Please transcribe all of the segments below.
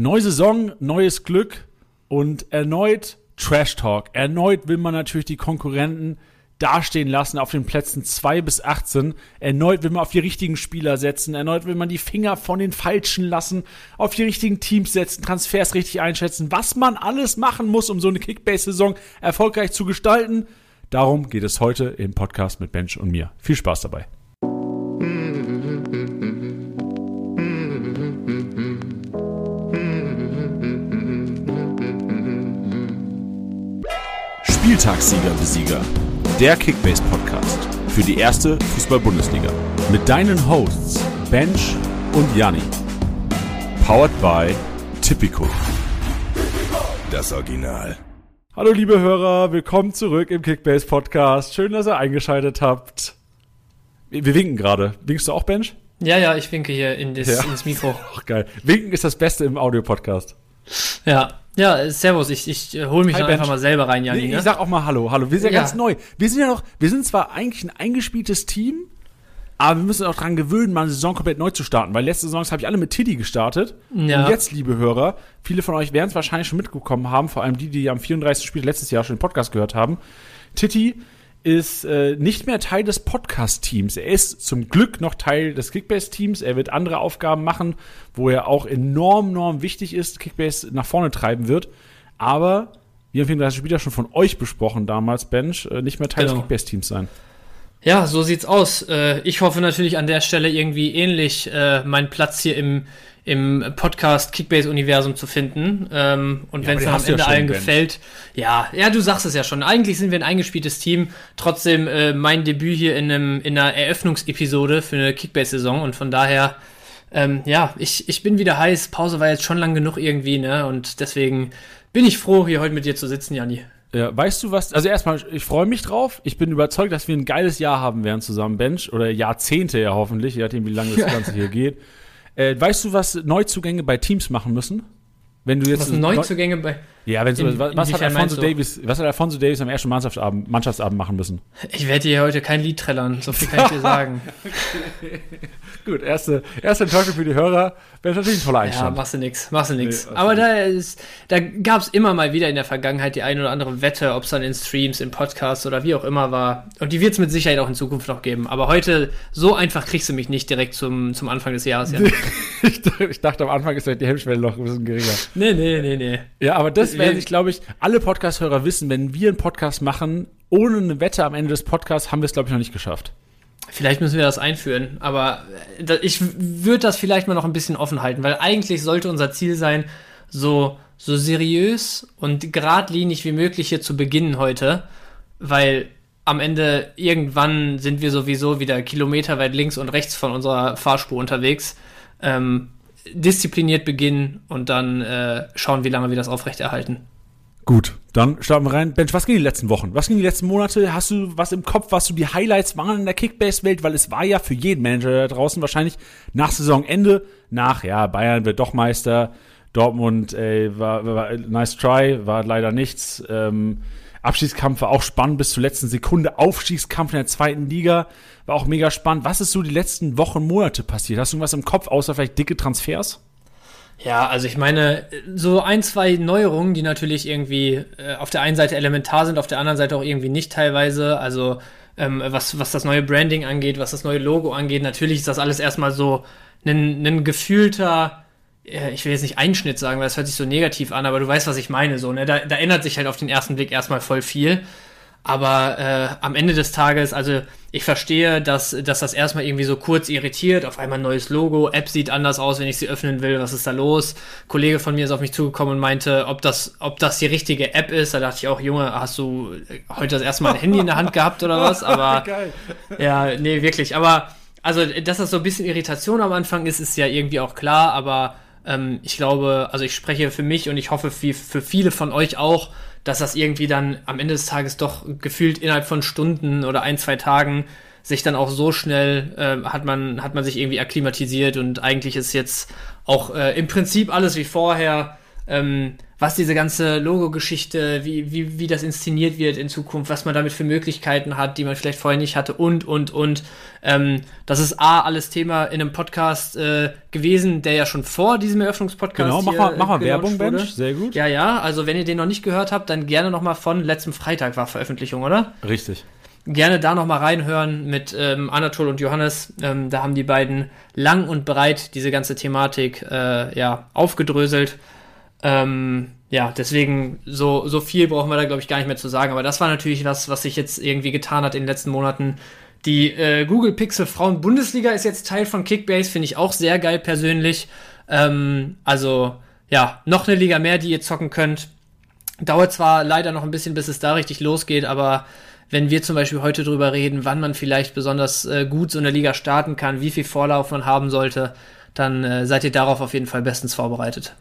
Neue Saison, neues Glück und erneut Trash Talk. Erneut will man natürlich die Konkurrenten dastehen lassen auf den Plätzen 2 bis 18. Erneut will man auf die richtigen Spieler setzen. Erneut will man die Finger von den Falschen lassen, auf die richtigen Teams setzen, Transfers richtig einschätzen, was man alles machen muss, um so eine Kickbase-Saison erfolgreich zu gestalten. Darum geht es heute im Podcast mit Bench und mir. Viel Spaß dabei. Spieltagssieger Besieger. Der Kickbase Podcast für die erste Fußball-Bundesliga. Mit deinen Hosts Bench und Janni. Powered by Tipico. Das Original. Hallo liebe Hörer, willkommen zurück im Kickbase Podcast. Schön, dass ihr eingeschaltet habt. Wir, wir winken gerade. Winkst du auch, Bench? Ja, ja, ich winke hier in das, ja. ins Mikro. Ach, geil. Winken ist das Beste im Audio-Podcast. Ja, ja, servus, ich, ich äh, hole mich Hi, einfach mal selber rein, Janine. Nee, ich sag auch mal Hallo, Hallo. Wir sind ja, ganz neu. Wir sind ja noch, wir sind zwar eigentlich ein eingespieltes Team, aber wir müssen auch dran gewöhnen, mal eine Saison komplett neu zu starten, weil letzte Saison habe ich alle mit Tiddy gestartet. Ja. Und jetzt, liebe Hörer, viele von euch werden es wahrscheinlich schon mitbekommen haben, vor allem die, die am 34. Spiel letztes Jahr schon den Podcast gehört haben. Titi ist äh, nicht mehr Teil des Podcast-Teams. Er ist zum Glück noch Teil des Kickbase-Teams. Er wird andere Aufgaben machen, wo er auch enorm, enorm wichtig ist, Kickbase nach vorne treiben wird. Aber wir haben das Spiel ja schon von euch besprochen damals, Bench, äh, nicht mehr Teil genau. des Kickbase-Teams sein. Ja, so sieht's aus. Äh, ich hoffe natürlich an der Stelle irgendwie ähnlich äh, meinen Platz hier im im Podcast Kickbase-Universum zu finden. Ähm, und ja, wenn es am Ende ja allen gefällt, ja, ja, du sagst es ja schon. Eigentlich sind wir ein eingespieltes Team. Trotzdem äh, mein Debüt hier in, einem, in einer Eröffnungsepisode für eine Kickbase-Saison und von daher, ähm, ja, ich, ich bin wieder heiß. Pause war jetzt schon lang genug irgendwie, ne? Und deswegen bin ich froh, hier heute mit dir zu sitzen, Janni. Ja, weißt du was? Also erstmal, ich freue mich drauf. Ich bin überzeugt, dass wir ein geiles Jahr haben werden zusammen, Bench. Oder Jahrzehnte ja hoffentlich, je nachdem, wie lange das Ganze hier geht. Äh, weißt du, was Neuzugänge bei Teams machen müssen? Wenn du jetzt was Neuzugänge bei ja, wenn so, was, was hat Alfonso Davis, was hat Alfonso Davis am ersten Mannschaftsabend, Mannschaftsabend machen müssen? Ich werde dir heute kein Lied trällern, so viel kann ich dir sagen. Gut, erste, erste Enttäuschung für die Hörer. Wäre natürlich ein toller Einstand. Ja, machst du nix, machst du nix. Nee, Aber da ist, da gab's immer mal wieder in der Vergangenheit die ein oder andere Wette, ob es dann in Streams, in Podcasts oder wie auch immer war. Und die wird es mit Sicherheit auch in Zukunft noch geben. Aber heute, so einfach kriegst du mich nicht direkt zum, zum Anfang des Jahres. Ja. ich dachte, am Anfang ist die Hemmschwelle noch ein bisschen geringer. Nee, nee, nee, nee. Ja, aber das werden sich, glaube ich, alle Podcast-Hörer wissen, wenn wir einen Podcast machen, ohne eine Wette am Ende des Podcasts, haben wir es, glaube ich, noch nicht geschafft. Vielleicht müssen wir das einführen, aber äh, ich würde das vielleicht mal noch ein bisschen offen halten, weil eigentlich sollte unser Ziel sein, so, so seriös und geradlinig wie möglich hier zu beginnen heute, weil am Ende irgendwann sind wir sowieso wieder kilometerweit links und rechts von unserer Fahrspur unterwegs. Ähm, diszipliniert beginnen und dann äh, schauen, wie lange wir das aufrechterhalten. Gut, dann starten wir rein. Bench, was ging die letzten Wochen? Was ging die letzten Monate? Hast du was im Kopf, was du die Highlights waren in der Kickbase-Welt? Weil es war ja für jeden Manager da draußen wahrscheinlich nach Saisonende, nach, ja, Bayern wird doch Meister, Dortmund, ey, war, war, nice try, war leider nichts. Ähm, Abstiegskampf war auch spannend bis zur letzten Sekunde. Aufstiegskampf in der zweiten Liga war auch mega spannend. Was ist so die letzten Wochen, Monate passiert? Hast du irgendwas im Kopf, außer vielleicht dicke Transfers? Ja, also ich meine, so ein, zwei Neuerungen, die natürlich irgendwie äh, auf der einen Seite elementar sind, auf der anderen Seite auch irgendwie nicht teilweise. Also ähm, was, was das neue Branding angeht, was das neue Logo angeht, natürlich ist das alles erstmal so ein, ein gefühlter, ich will jetzt nicht Einschnitt sagen, weil das hört sich so negativ an, aber du weißt, was ich meine. So, ne? da, da ändert sich halt auf den ersten Blick erstmal voll viel. Aber äh, am Ende des Tages, also ich verstehe, dass, dass das erstmal irgendwie so kurz irritiert. Auf einmal ein neues Logo, App sieht anders aus, wenn ich sie öffnen will. Was ist da los? Ein Kollege von mir ist auf mich zugekommen und meinte, ob das, ob das die richtige App ist. Da dachte ich auch, Junge, hast du heute das erste Mal ein Handy in der Hand gehabt oder was? Aber ja, nee, wirklich. Aber also, dass das so ein bisschen Irritation am Anfang ist, ist ja irgendwie auch klar. Aber ähm, ich glaube, also ich spreche für mich und ich hoffe für, für viele von euch auch dass das irgendwie dann am Ende des Tages doch gefühlt innerhalb von Stunden oder ein, zwei Tagen sich dann auch so schnell äh, hat man hat man sich irgendwie akklimatisiert und eigentlich ist jetzt auch äh, im Prinzip alles wie vorher. Ähm, was diese ganze Logo-Geschichte, wie, wie, wie das inszeniert wird in Zukunft, was man damit für Möglichkeiten hat, die man vielleicht vorher nicht hatte und, und, und. Ähm, das ist A, alles Thema in einem Podcast äh, gewesen, der ja schon vor diesem Eröffnungspodcast Genau, mach mal, mach mal Werbung, wurde. Bench, sehr gut. Ja, ja, also wenn ihr den noch nicht gehört habt, dann gerne noch mal von letztem Freitag war Veröffentlichung, oder? Richtig gerne da noch mal reinhören mit ähm, Anatol und Johannes. Ähm, da haben die beiden lang und breit diese ganze Thematik äh, ja, aufgedröselt. Ähm, ja, deswegen so, so viel brauchen wir da, glaube ich, gar nicht mehr zu sagen. Aber das war natürlich was, was sich jetzt irgendwie getan hat in den letzten Monaten. Die äh, Google Pixel Frauen Bundesliga ist jetzt Teil von Kickbase, finde ich auch sehr geil persönlich. Ähm, also ja, noch eine Liga mehr, die ihr zocken könnt. Dauert zwar leider noch ein bisschen, bis es da richtig losgeht, aber wenn wir zum Beispiel heute drüber reden, wann man vielleicht besonders äh, gut so eine Liga starten kann, wie viel Vorlauf man haben sollte, dann äh, seid ihr darauf auf jeden Fall bestens vorbereitet.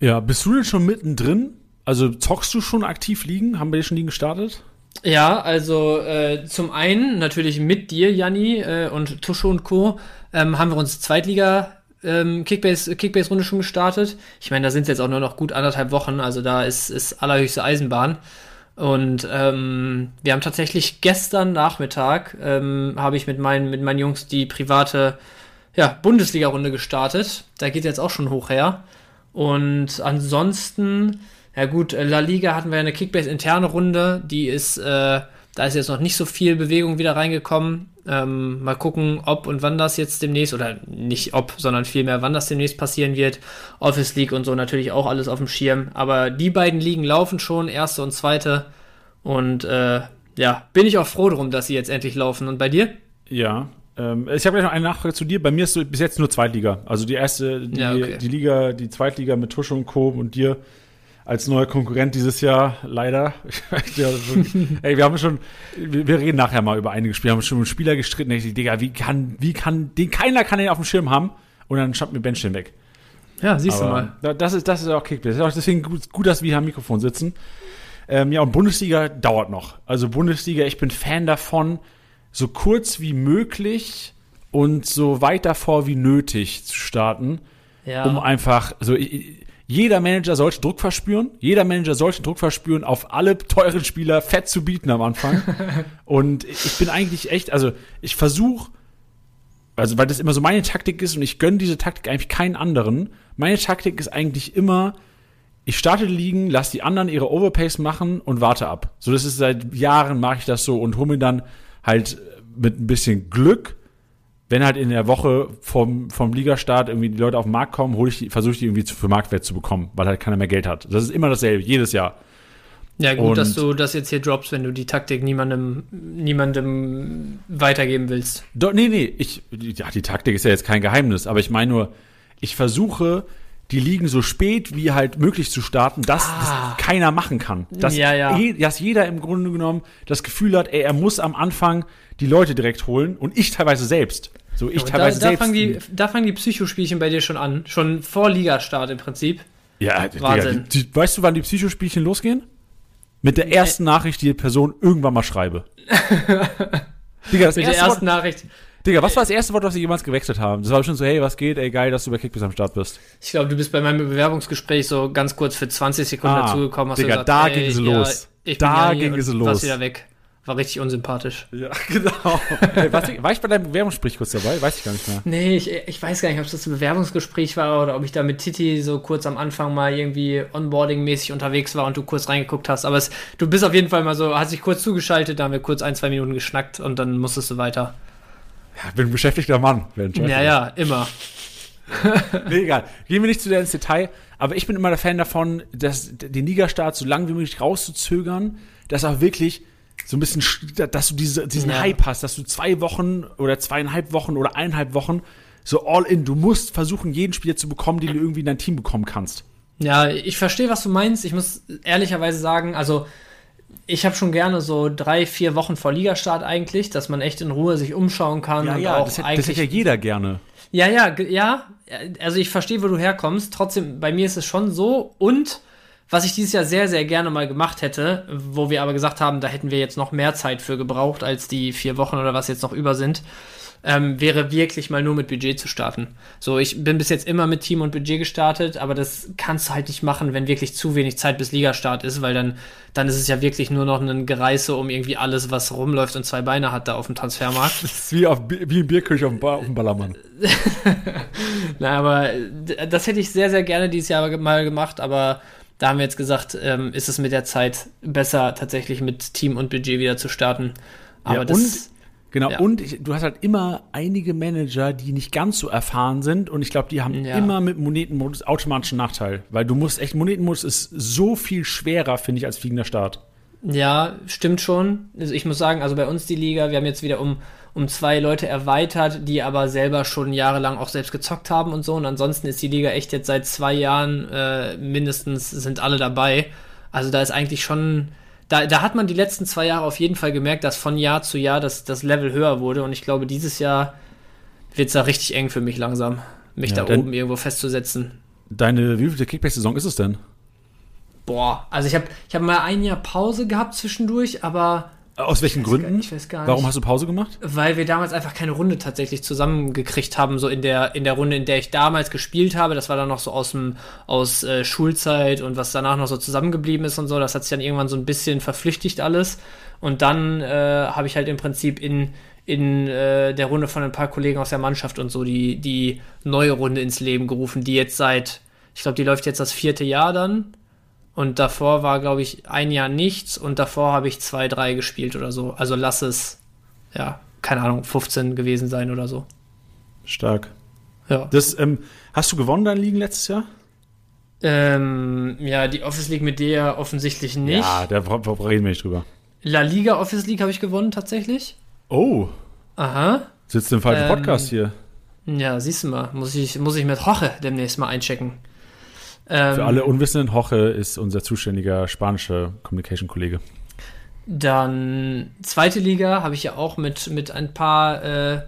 Ja, bist du denn schon mittendrin? Also zockst du schon aktiv liegen? Haben wir dir schon liegen gestartet? Ja, also äh, zum einen natürlich mit dir, Janni, äh, und Tusche und Co. Ähm, haben wir uns Zweitliga ähm, Kickbase, Kickbase-Runde schon gestartet. Ich meine, da sind es jetzt auch nur noch gut anderthalb Wochen, also da ist, ist allerhöchste Eisenbahn. Und ähm, wir haben tatsächlich gestern Nachmittag, ähm, habe ich mit meinen, mit meinen Jungs die private ja, Bundesliga-Runde gestartet. Da geht jetzt auch schon hoch her. Und ansonsten, ja gut, La Liga hatten wir eine Kickbase-interne Runde, die ist, äh, da ist jetzt noch nicht so viel Bewegung wieder reingekommen. Ähm, mal gucken, ob und wann das jetzt demnächst, oder nicht ob, sondern vielmehr, wann das demnächst passieren wird. Office League und so natürlich auch alles auf dem Schirm. Aber die beiden Ligen laufen schon, erste und zweite. Und äh, ja, bin ich auch froh drum, dass sie jetzt endlich laufen. Und bei dir? Ja, ähm, ich habe gleich noch eine Nachfrage zu dir. Bei mir ist so bis jetzt nur Zweitliga. Also die erste, die, ja, okay. die Liga, die Zweitliga mit Tusche und Co. und dir als neuer Konkurrent dieses Jahr, leider. ey, wir haben schon, wir reden nachher mal über einige Spiele, wir haben schon mit Spieler gestritten. Ich Digga, wie kann, wie kann, den, keiner kann den auf dem Schirm haben und dann schaut mir Bench den weg. Ja, siehst Aber du mal. Das ist, das ist auch Kickbase. Das ist auch deswegen gut, gut, dass wir hier am Mikrofon sitzen. Ähm, ja, und Bundesliga dauert noch. Also Bundesliga, ich bin Fan davon, so kurz wie möglich und so weit davor wie nötig zu starten, ja. um einfach so jeder Manager sollte Druck verspüren. Jeder Manager sollte Druck verspüren, auf alle teuren Spieler fett zu bieten am Anfang. und ich bin eigentlich echt, also ich versuche, also weil das immer so meine Taktik ist und ich gönne diese Taktik eigentlich keinen anderen. Meine Taktik ist eigentlich immer, ich starte die Ligen, lasse die anderen ihre Overpace machen und warte ab. So, das ist seit Jahren mache ich das so und hole mir dann halt mit ein bisschen Glück wenn halt in der Woche vom, vom Ligastart irgendwie die Leute auf den Markt kommen, hole ich die, versuche ich die irgendwie für Marktwert zu bekommen, weil halt keiner mehr Geld hat. Das ist immer dasselbe, jedes Jahr. Ja, gut, und dass du das jetzt hier droppst, wenn du die Taktik niemandem, niemandem weitergeben willst. Do, nee, nee, ich, ja, die Taktik ist ja jetzt kein Geheimnis, aber ich meine nur, ich versuche, die Ligen so spät wie halt möglich zu starten, dass ah. das keiner machen kann. Dass, ja, ja. Je, dass jeder im Grunde genommen das Gefühl hat, ey, er muss am Anfang die Leute direkt holen und ich teilweise selbst. So ich ja, teilweise da, da Fangen die, da fangen die Psychospielchen bei dir schon an. Schon vor Ligastart im Prinzip. Ja, Wahnsinn. Die, die, weißt du, wann die Psychospielchen losgehen? Mit der ersten Nachricht, die die Person irgendwann mal schreibe. Digga, das Mit der ersten Wort, Nachricht. Digga, was war das erste Wort, was sie jemals gewechselt haben? Das war schon so, hey, was geht? Ey, geil, dass du bei Kickbiss am Start bist. Ich glaube, du bist bei meinem Bewerbungsgespräch so ganz kurz für 20 Sekunden ah, dazugekommen. Digga, gesagt, da ging es los. Ja, da ging es los. Warst wieder weg. War richtig unsympathisch. Ja, genau. hey, war, war, ich bei deinem Bewerbungsgespräch kurz dabei? Weiß ich gar nicht mehr. Nee, ich, ich weiß gar nicht, ob das ein Bewerbungsgespräch war oder ob ich da mit Titi so kurz am Anfang mal irgendwie Onboarding-mäßig unterwegs war und du kurz reingeguckt hast. Aber es, du bist auf jeden Fall mal so, hast dich kurz zugeschaltet, da haben wir kurz ein, zwei Minuten geschnackt und dann musstest du weiter. Ja, bin ein beschäftigter Mann. Ja, ja, immer. nee, egal. Gehen wir nicht zu sehr ins Detail. Aber ich bin immer der Fan davon, dass den Ligastart so lange wie möglich rauszuzögern, dass auch wirklich so ein bisschen, dass du diese, diesen ja. Hype hast, dass du zwei Wochen oder zweieinhalb Wochen oder eineinhalb Wochen so all in, du musst versuchen, jeden Spieler zu bekommen, den du irgendwie in dein Team bekommen kannst. Ja, ich verstehe, was du meinst. Ich muss ehrlicherweise sagen, also ich habe schon gerne so drei, vier Wochen vor Ligastart eigentlich, dass man echt in Ruhe sich umschauen kann. Ja, ja, das, das hätte ja jeder gerne. Ja, ja, ja. Also ich verstehe, wo du herkommst. Trotzdem, bei mir ist es schon so. Und was ich dieses Jahr sehr, sehr gerne mal gemacht hätte, wo wir aber gesagt haben, da hätten wir jetzt noch mehr Zeit für gebraucht als die vier Wochen oder was jetzt noch über sind. Ähm, wäre wirklich mal nur mit Budget zu starten. So, ich bin bis jetzt immer mit Team und Budget gestartet, aber das kannst du halt nicht machen, wenn wirklich zu wenig Zeit bis Ligastart ist, weil dann, dann ist es ja wirklich nur noch ein Gereiße um irgendwie alles, was rumläuft und zwei Beine hat da auf dem Transfermarkt. Das ist wie, auf, wie ein Bierkirch auf dem, auf dem Ballermann. Na, aber das hätte ich sehr, sehr gerne dieses Jahr mal gemacht, aber da haben wir jetzt gesagt, ähm, ist es mit der Zeit besser, tatsächlich mit Team und Budget wieder zu starten. Aber ja, das, Genau, ja. und ich, du hast halt immer einige Manager, die nicht ganz so erfahren sind und ich glaube, die haben ja. immer mit Monetenmodus automatischen Nachteil, weil du musst echt, Monetenmodus ist so viel schwerer, finde ich, als fliegender Start. Ja, stimmt schon. Also ich muss sagen, also bei uns die Liga, wir haben jetzt wieder um, um zwei Leute erweitert, die aber selber schon jahrelang auch selbst gezockt haben und so. Und ansonsten ist die Liga echt jetzt seit zwei Jahren äh, mindestens sind alle dabei. Also da ist eigentlich schon da, da hat man die letzten zwei Jahre auf jeden Fall gemerkt, dass von Jahr zu Jahr das, das Level höher wurde. Und ich glaube, dieses Jahr wird es da richtig eng für mich langsam, mich ja, da oben irgendwo festzusetzen. Deine wievielte Kickback-Saison ist es denn? Boah, also ich habe ich hab mal ein Jahr Pause gehabt zwischendurch, aber aus welchen Gründen? Gar, ich weiß gar nicht. Warum hast du Pause gemacht? Weil wir damals einfach keine Runde tatsächlich zusammengekriegt haben, so in der, in der Runde, in der ich damals gespielt habe. Das war dann noch so aus, dem, aus äh, Schulzeit und was danach noch so zusammengeblieben ist und so. Das hat sich dann irgendwann so ein bisschen verflüchtigt alles. Und dann äh, habe ich halt im Prinzip in, in äh, der Runde von ein paar Kollegen aus der Mannschaft und so die, die neue Runde ins Leben gerufen, die jetzt seit, ich glaube, die läuft jetzt das vierte Jahr dann. Und davor war, glaube ich, ein Jahr nichts und davor habe ich zwei, drei gespielt oder so. Also lass es, ja, keine Ahnung, 15 gewesen sein oder so. Stark. Ja. Das, ähm, hast du gewonnen deine Ligen letztes Jahr? Ähm, ja, die Office League mit dir offensichtlich nicht. Ja, da reden wir nicht drüber. La Liga Office League habe ich gewonnen, tatsächlich. Oh. Aha. Sitzt im falschen ähm, Podcast hier. Ja, siehst du mal. Muss ich, muss ich mit Hoche demnächst mal einchecken. Ähm, Für alle Unwissenden, Hoche ist unser zuständiger spanischer Communication-Kollege. Dann zweite Liga habe ich ja auch mit, mit ein paar äh,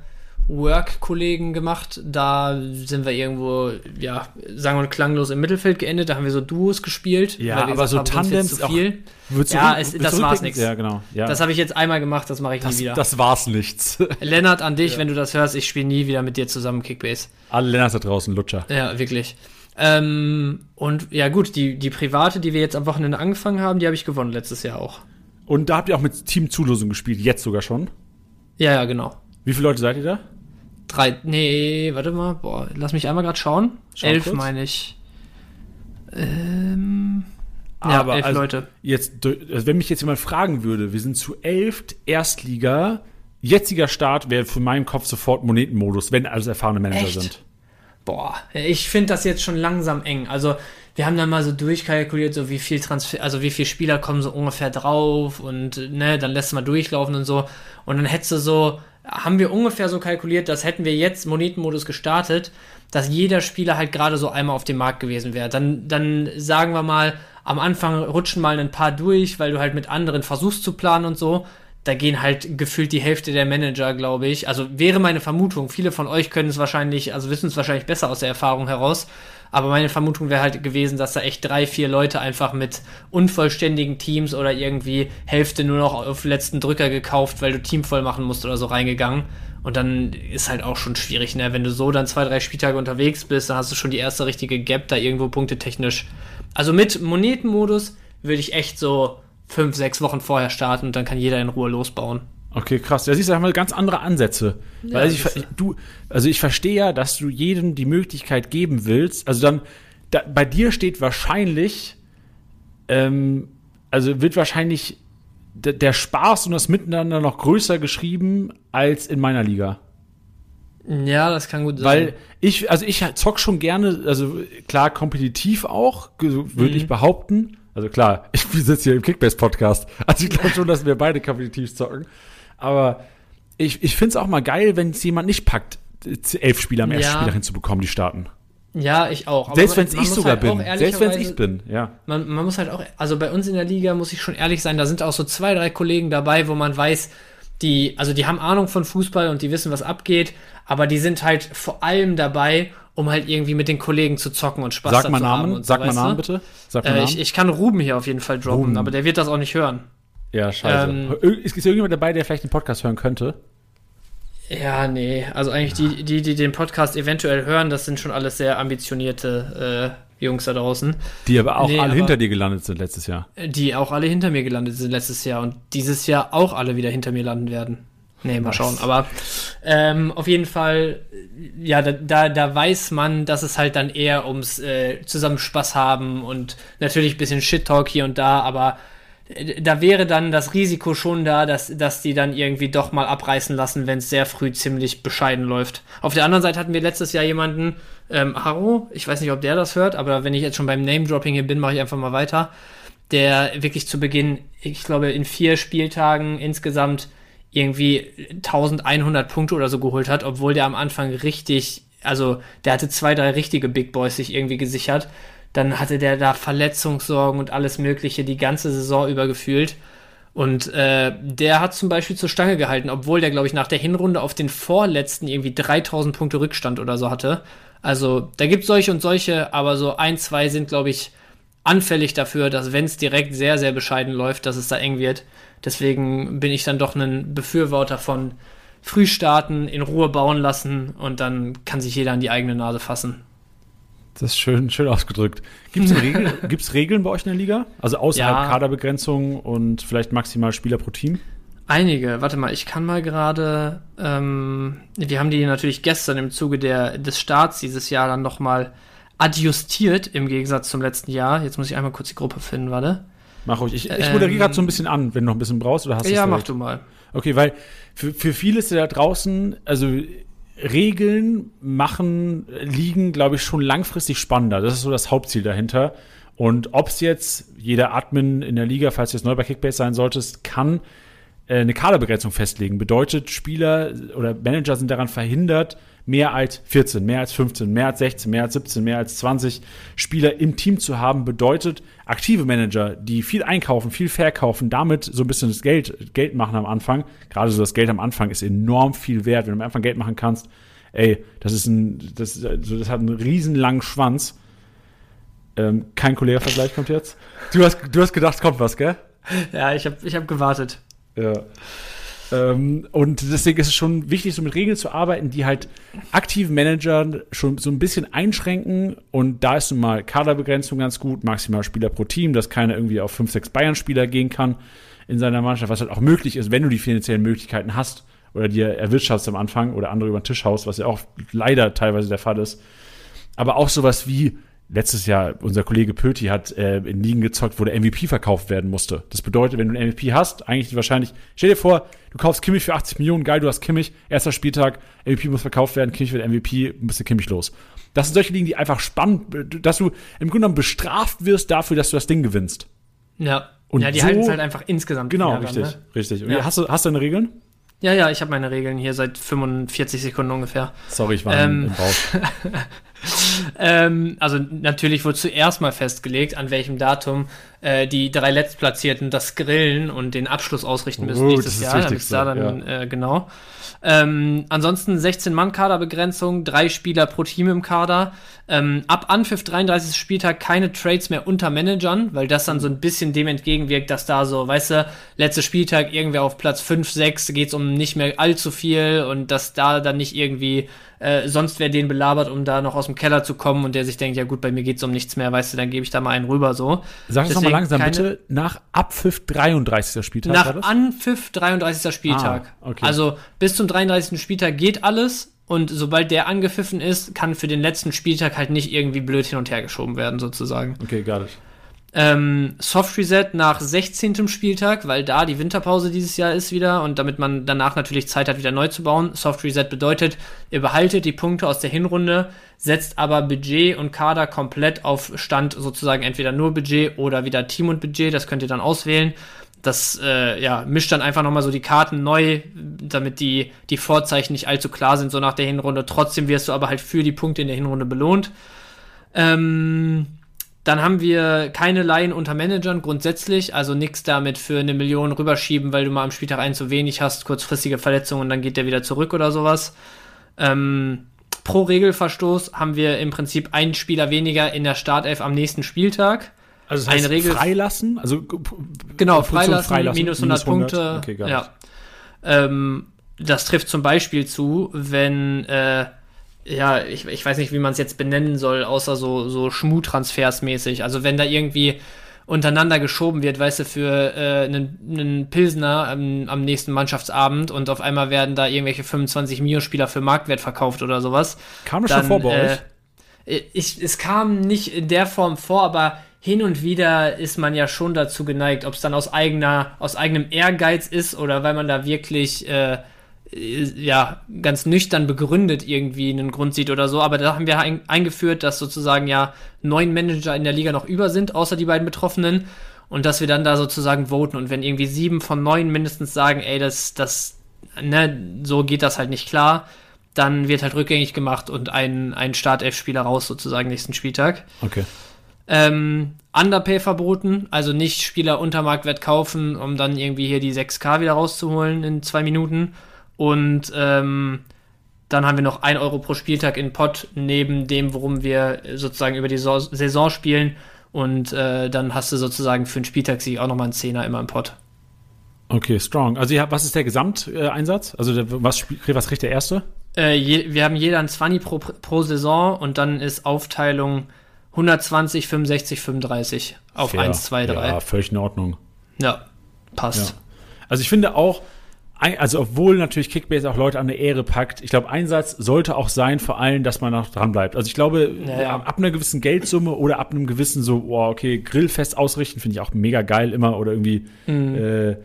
Work-Kollegen gemacht. Da sind wir irgendwo, ja, sagen wir klanglos im Mittelfeld geendet. Da haben wir so Duos gespielt. Ja, aber so Tandems zu viel. Auch, ja, es, das war's nichts. Ja, genau. Ja. Das habe ich jetzt einmal gemacht, das mache ich das, nie wieder. Das war's nichts. Lennart, an dich, ja. wenn du das hörst, ich spiele nie wieder mit dir zusammen Kickbase. Alle Lennarts da draußen, Lutscher. Ja, wirklich. Ähm, und ja, gut, die, die private, die wir jetzt am Wochenende angefangen haben, die habe ich gewonnen letztes Jahr auch. Und da habt ihr auch mit Teamzulosung gespielt, jetzt sogar schon? Ja, ja, genau. Wie viele Leute seid ihr da? Drei, nee, warte mal, boah, lass mich einmal gerade schauen. Schau elf meine ich. Ähm, ja, aber elf also Leute. Jetzt, also wenn mich jetzt jemand fragen würde, wir sind zu elf Erstliga, jetziger Start wäre für meinen Kopf sofort Monetenmodus, wenn alles erfahrene Manager Echt? sind boah, ich finde das jetzt schon langsam eng. Also wir haben dann mal so durchkalkuliert, so wie viel Transfer, also wie viele Spieler kommen so ungefähr drauf und ne, dann lässt du mal durchlaufen und so. Und dann hättest du so, haben wir ungefähr so kalkuliert, dass hätten wir jetzt Monetenmodus gestartet, dass jeder Spieler halt gerade so einmal auf dem Markt gewesen wäre. Dann, dann sagen wir mal, am Anfang rutschen mal ein paar durch, weil du halt mit anderen versuchst zu planen und so da gehen halt gefühlt die Hälfte der Manager, glaube ich. Also wäre meine Vermutung. Viele von euch können es wahrscheinlich, also wissen es wahrscheinlich besser aus der Erfahrung heraus. Aber meine Vermutung wäre halt gewesen, dass da echt drei, vier Leute einfach mit unvollständigen Teams oder irgendwie Hälfte nur noch auf letzten Drücker gekauft, weil du Team voll machen musst oder so reingegangen. Und dann ist halt auch schon schwierig, ne? Wenn du so dann zwei, drei Spieltage unterwegs bist, dann hast du schon die erste richtige Gap da irgendwo punktetechnisch. Also mit Monetenmodus würde ich echt so fünf, sechs Wochen vorher starten und dann kann jeder in Ruhe losbauen. Okay, krass. Ja, siehst du, haben wir ganz andere Ansätze. Ja, Weil ich, du, also ich verstehe ja, dass du jedem die Möglichkeit geben willst. Also dann, da, bei dir steht wahrscheinlich, ähm, also wird wahrscheinlich der Spaß und das Miteinander noch größer geschrieben als in meiner Liga. Ja, das kann gut sein. Weil ich, also ich zock schon gerne, also klar kompetitiv auch, würde mhm. ich behaupten. Also klar, ich sitze hier im Kickbase-Podcast. Also ich glaube schon, dass wir beide kompetitiv zocken. Aber ich, ich finde es auch mal geil, wenn es jemand nicht packt, elf Spieler am ja. ersten Spieler hinzubekommen, die starten. Ja, ich auch. Aber selbst wenn es ich sogar halt bin. Selbst wenn es ich bin, ja. Man, man muss halt auch, also bei uns in der Liga muss ich schon ehrlich sein, da sind auch so zwei, drei Kollegen dabei, wo man weiß, die, also die haben Ahnung von Fußball und die wissen, was abgeht, aber die sind halt vor allem dabei, um halt irgendwie mit den Kollegen zu zocken und Spaß Sag mal Namen, so, sag mal Namen bitte. Sag mal äh, Namen. Ich, ich, kann Ruben hier auf jeden Fall droppen, Ruben. aber der wird das auch nicht hören. Ja, scheiße. Ähm, ist, ist irgendjemand dabei, der vielleicht den Podcast hören könnte? Ja, nee. Also eigentlich ja. die, die, die den Podcast eventuell hören, das sind schon alles sehr ambitionierte äh, Jungs da draußen. Die aber auch nee, alle aber hinter dir gelandet sind letztes Jahr. Die auch alle hinter mir gelandet sind letztes Jahr und dieses Jahr auch alle wieder hinter mir landen werden. Nee, mal schauen. Aber ähm, auf jeden Fall, ja, da, da, da weiß man, dass es halt dann eher ums äh, zusammen Spaß haben und natürlich ein bisschen Shit-Talk hier und da, aber äh, da wäre dann das Risiko schon da, dass, dass die dann irgendwie doch mal abreißen lassen, wenn es sehr früh ziemlich bescheiden läuft. Auf der anderen Seite hatten wir letztes Jahr jemanden, ähm, Haro, ich weiß nicht, ob der das hört, aber wenn ich jetzt schon beim Name-Dropping hier bin, mache ich einfach mal weiter, der wirklich zu Beginn, ich glaube, in vier Spieltagen insgesamt irgendwie 1100 Punkte oder so geholt hat, obwohl der am Anfang richtig, also der hatte zwei, drei richtige Big Boys sich irgendwie gesichert. Dann hatte der da Verletzungssorgen und alles Mögliche die ganze Saison über gefühlt. Und äh, der hat zum Beispiel zur Stange gehalten, obwohl der, glaube ich, nach der Hinrunde auf den vorletzten irgendwie 3000 Punkte Rückstand oder so hatte. Also da gibt es solche und solche, aber so ein, zwei sind, glaube ich, anfällig dafür, dass wenn es direkt sehr, sehr bescheiden läuft, dass es da eng wird. Deswegen bin ich dann doch ein Befürworter von früh starten, in Ruhe bauen lassen und dann kann sich jeder an die eigene Nase fassen. Das ist schön, schön ausgedrückt. Gibt es Regeln, Regeln bei euch in der Liga? Also außerhalb ja. Kaderbegrenzung und vielleicht maximal Spieler pro Team? Einige. Warte mal, ich kann mal gerade. Ähm, wir haben die natürlich gestern im Zuge der, des Starts dieses Jahr dann nochmal adjustiert im Gegensatz zum letzten Jahr. Jetzt muss ich einmal kurz die Gruppe finden, warte. Mach ruhig. Ich, ich moderiere ähm, gerade so ein bisschen an, wenn du noch ein bisschen brauchst oder hast Ja, mach du mal. Okay, weil für, für viele ist da draußen, also Regeln machen, liegen, glaube ich, schon langfristig spannender. Das ist so das Hauptziel dahinter. Und ob es jetzt jeder Admin in der Liga, falls du jetzt neu bei Kickbase sein solltest, kann eine Kaderbegrenzung festlegen. Bedeutet, Spieler oder Manager sind daran verhindert, mehr als 14, mehr als 15, mehr als 16, mehr als 17, mehr als 20 Spieler im Team zu haben, bedeutet aktive Manager, die viel einkaufen, viel verkaufen, damit so ein bisschen das Geld, Geld machen am Anfang. Gerade so das Geld am Anfang ist enorm viel wert. Wenn du am Anfang Geld machen kannst, ey, das ist ein, das, also das hat einen riesen langen Schwanz. Ähm, kein Kollege-Vergleich kommt jetzt. Du hast, du hast gedacht, kommt was, gell? Ja, ich habe ich hab gewartet. Ja. Ähm, und deswegen ist es schon wichtig, so mit Regeln zu arbeiten, die halt aktiven Managern schon so ein bisschen einschränken. Und da ist nun mal Kaderbegrenzung ganz gut, maximal Spieler pro Team, dass keiner irgendwie auf 5, 6 Bayern-Spieler gehen kann in seiner Mannschaft, was halt auch möglich ist, wenn du die finanziellen Möglichkeiten hast oder dir erwirtschaftst am Anfang oder andere über den Tisch haust, was ja auch leider teilweise der Fall ist. Aber auch sowas wie letztes Jahr, unser Kollege Pöti hat äh, in Ligen gezockt, wo der MVP verkauft werden musste. Das bedeutet, wenn du einen MVP hast, eigentlich wahrscheinlich, stell dir vor, du kaufst Kimmich für 80 Millionen, geil, du hast Kimmich, erster Spieltag, MVP muss verkauft werden, Kimmich wird MVP, bist du Kimmich los. Das sind solche Ligen, die einfach spannend, dass du im Grunde genommen bestraft wirst dafür, dass du das Ding gewinnst. Ja. Und ja, die so, halten es halt einfach insgesamt. Genau, richtig, ne? richtig. Und ja. hast, du, hast du deine Regeln? Ja, ja, ich habe meine Regeln hier seit 45 Sekunden ungefähr. Sorry, ich war ähm, im Bauch. ähm, also natürlich wurde zuerst mal festgelegt, an welchem Datum äh, die drei Letztplatzierten das Grillen und den Abschluss ausrichten müssen oh, nächstes Jahr. Damit da dann, ja. äh, genau. Ähm, ansonsten 16 Mann Kaderbegrenzung, drei Spieler pro Team im Kader. Ähm, ab Anpfiff 33. Spieltag keine Trades mehr unter Managern, weil das dann so ein bisschen dem entgegenwirkt, dass da so, weißt du, letzter Spieltag irgendwer auf Platz 5, 6 geht's um nicht mehr allzu viel und dass da dann nicht irgendwie äh, sonst wer den belabert, um da noch aus dem Keller zu kommen und der sich denkt, ja gut, bei mir geht's um nichts mehr, weißt du, dann gebe ich da mal einen rüber so. Sag es nochmal langsam bitte, nach Abpfiff 33. Spieltag. Nach Anpfiff 33. Spieltag. Ah, okay. Also bis zum 33. Spieltag geht alles und sobald der angepfiffen ist, kann für den letzten Spieltag halt nicht irgendwie blöd hin und her geschoben werden, sozusagen. Okay, got it. Ähm, Soft Reset nach 16. Spieltag, weil da die Winterpause dieses Jahr ist wieder und damit man danach natürlich Zeit hat, wieder neu zu bauen. Soft Reset bedeutet, ihr behaltet die Punkte aus der Hinrunde, setzt aber Budget und Kader komplett auf Stand, sozusagen entweder nur Budget oder wieder Team und Budget, das könnt ihr dann auswählen. Das äh, ja, mischt dann einfach nochmal so die Karten neu, damit die, die Vorzeichen nicht allzu klar sind, so nach der Hinrunde. Trotzdem wirst du aber halt für die Punkte in der Hinrunde belohnt. Ähm, dann haben wir keine Laien unter Managern grundsätzlich, also nichts damit für eine Million rüberschieben, weil du mal am Spieltag einen zu wenig hast, kurzfristige Verletzungen und dann geht der wieder zurück oder sowas. Ähm, pro Regelverstoß haben wir im Prinzip einen Spieler weniger in der Startelf am nächsten Spieltag. Also das heißt eine Regel freilassen? Also genau, freilassen, freilassen, minus 100, minus 100 Punkte. Okay, ja. Ähm, das trifft zum Beispiel zu, wenn, äh, ja, ich, ich weiß nicht, wie man es jetzt benennen soll, außer so, so Schmuh-Transfers mäßig. Also wenn da irgendwie untereinander geschoben wird, weißt du, für äh, einen, einen Pilsner am, am nächsten Mannschaftsabend und auf einmal werden da irgendwelche 25 Mio-Spieler für Marktwert verkauft oder sowas. Kam das schon vor bei äh, euch? Ich, es kam nicht in der Form vor, aber hin und wieder ist man ja schon dazu geneigt, ob es dann aus eigener, aus eigenem Ehrgeiz ist oder weil man da wirklich äh, ja, ganz nüchtern begründet irgendwie einen Grund sieht oder so. Aber da haben wir ein, eingeführt, dass sozusagen ja neun Manager in der Liga noch über sind, außer die beiden Betroffenen. Und dass wir dann da sozusagen voten. Und wenn irgendwie sieben von neun mindestens sagen, ey, das, das, ne, so geht das halt nicht klar, dann wird halt rückgängig gemacht und ein, ein Startelf-Spieler raus sozusagen nächsten Spieltag. Okay. Ähm, Underpay verboten, also nicht Spieler unter Marktwert kaufen, um dann irgendwie hier die 6K wieder rauszuholen in zwei Minuten. Und ähm, dann haben wir noch 1 Euro pro Spieltag in Pot neben dem, worum wir sozusagen über die Saison spielen. Und äh, dann hast du sozusagen für einen Spieltagssieg auch nochmal einen Zehner immer im Pot. Okay, strong. Also ja, was ist der Gesamteinsatz? also der, was, was kriegt der Erste? Äh, je, wir haben jeder ein 20 pro, pro Saison und dann ist Aufteilung 120, 65, 35 auf Fair. 1, 2, 3. Ja, völlig in Ordnung. Ja, passt. Ja. Also ich finde auch, also obwohl natürlich Kickbase auch Leute an der Ehre packt, ich glaube, Einsatz sollte auch sein, vor allem, dass man noch dran bleibt. Also ich glaube, ja, ab einer gewissen Geldsumme oder ab einem gewissen so, oh, okay, Grillfest ausrichten, finde ich auch mega geil immer oder irgendwie mhm. äh,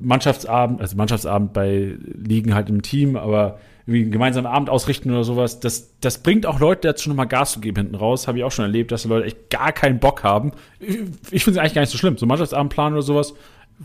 Mannschaftsabend, also Mannschaftsabend bei Ligen halt im Team, aber irgendwie einen gemeinsamen Abend ausrichten oder sowas, das, das bringt auch Leute dazu, nochmal Gas zu geben hinten raus. Habe ich auch schon erlebt, dass die Leute echt gar keinen Bock haben. Ich, ich finde es eigentlich gar nicht so schlimm. So Mannschaftsabendplan oder sowas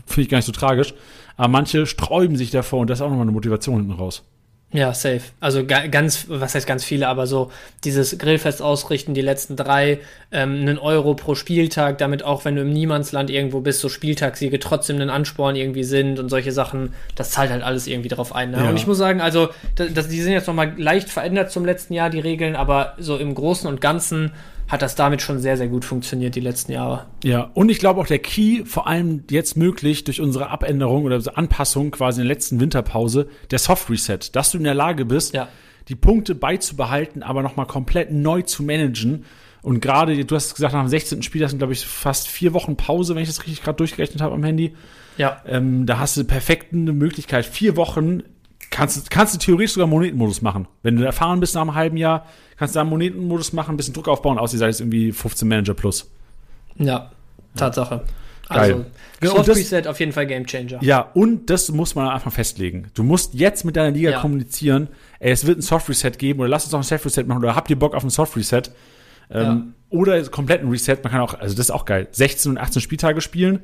finde ich gar nicht so tragisch. Aber manche sträuben sich davor und das ist auch nochmal eine Motivation hinten raus. Ja, safe. Also ganz, was heißt ganz viele, aber so dieses Grillfest ausrichten, die letzten drei, ähm, einen Euro pro Spieltag, damit auch wenn du im Niemandsland irgendwo bist, so Spieltagssiege trotzdem einen Ansporn irgendwie sind und solche Sachen, das zahlt halt alles irgendwie drauf ein. Ne? Ja. Und ich muss sagen, also das, das, die sind jetzt nochmal leicht verändert zum letzten Jahr, die Regeln, aber so im Großen und Ganzen hat das damit schon sehr, sehr gut funktioniert die letzten Jahre. Ja, und ich glaube auch der Key, vor allem jetzt möglich durch unsere Abänderung oder Anpassung quasi in der letzten Winterpause, der Soft Reset, dass du in der Lage bist, ja. die Punkte beizubehalten, aber nochmal komplett neu zu managen. Und gerade, du hast gesagt, nach dem 16. Spiel, das sind, glaube ich, fast vier Wochen Pause, wenn ich das richtig gerade durchgerechnet habe am Handy. Ja. Ähm, da hast du perfekt eine Möglichkeit, vier Wochen kannst, kannst du theoretisch sogar Monetenmodus machen. Wenn du erfahren bist nach einem halben Jahr, kannst du da einen Monetenmodus machen, ein bisschen Druck aufbauen, aus die Seite ist irgendwie 15 Manager plus. Ja, Tatsache. Also, Geil. Genau, Soft Reset auf jeden Fall Game Changer. Ja, und das muss man einfach festlegen. Du musst jetzt mit deiner Liga ja. kommunizieren, ey, es wird ein Soft Reset geben oder lass uns auch ein Soft Reset machen oder habt ihr Bock auf ein Soft Reset? Ähm, ja. Oder kompletten Reset, man kann auch, also das ist auch geil, 16 und 18 Spieltage spielen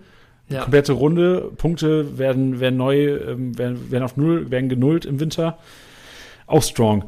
ja. Komplette Runde, Punkte werden, werden neu, ähm, werden, werden auf Null, werden genullt im Winter. Auch strong.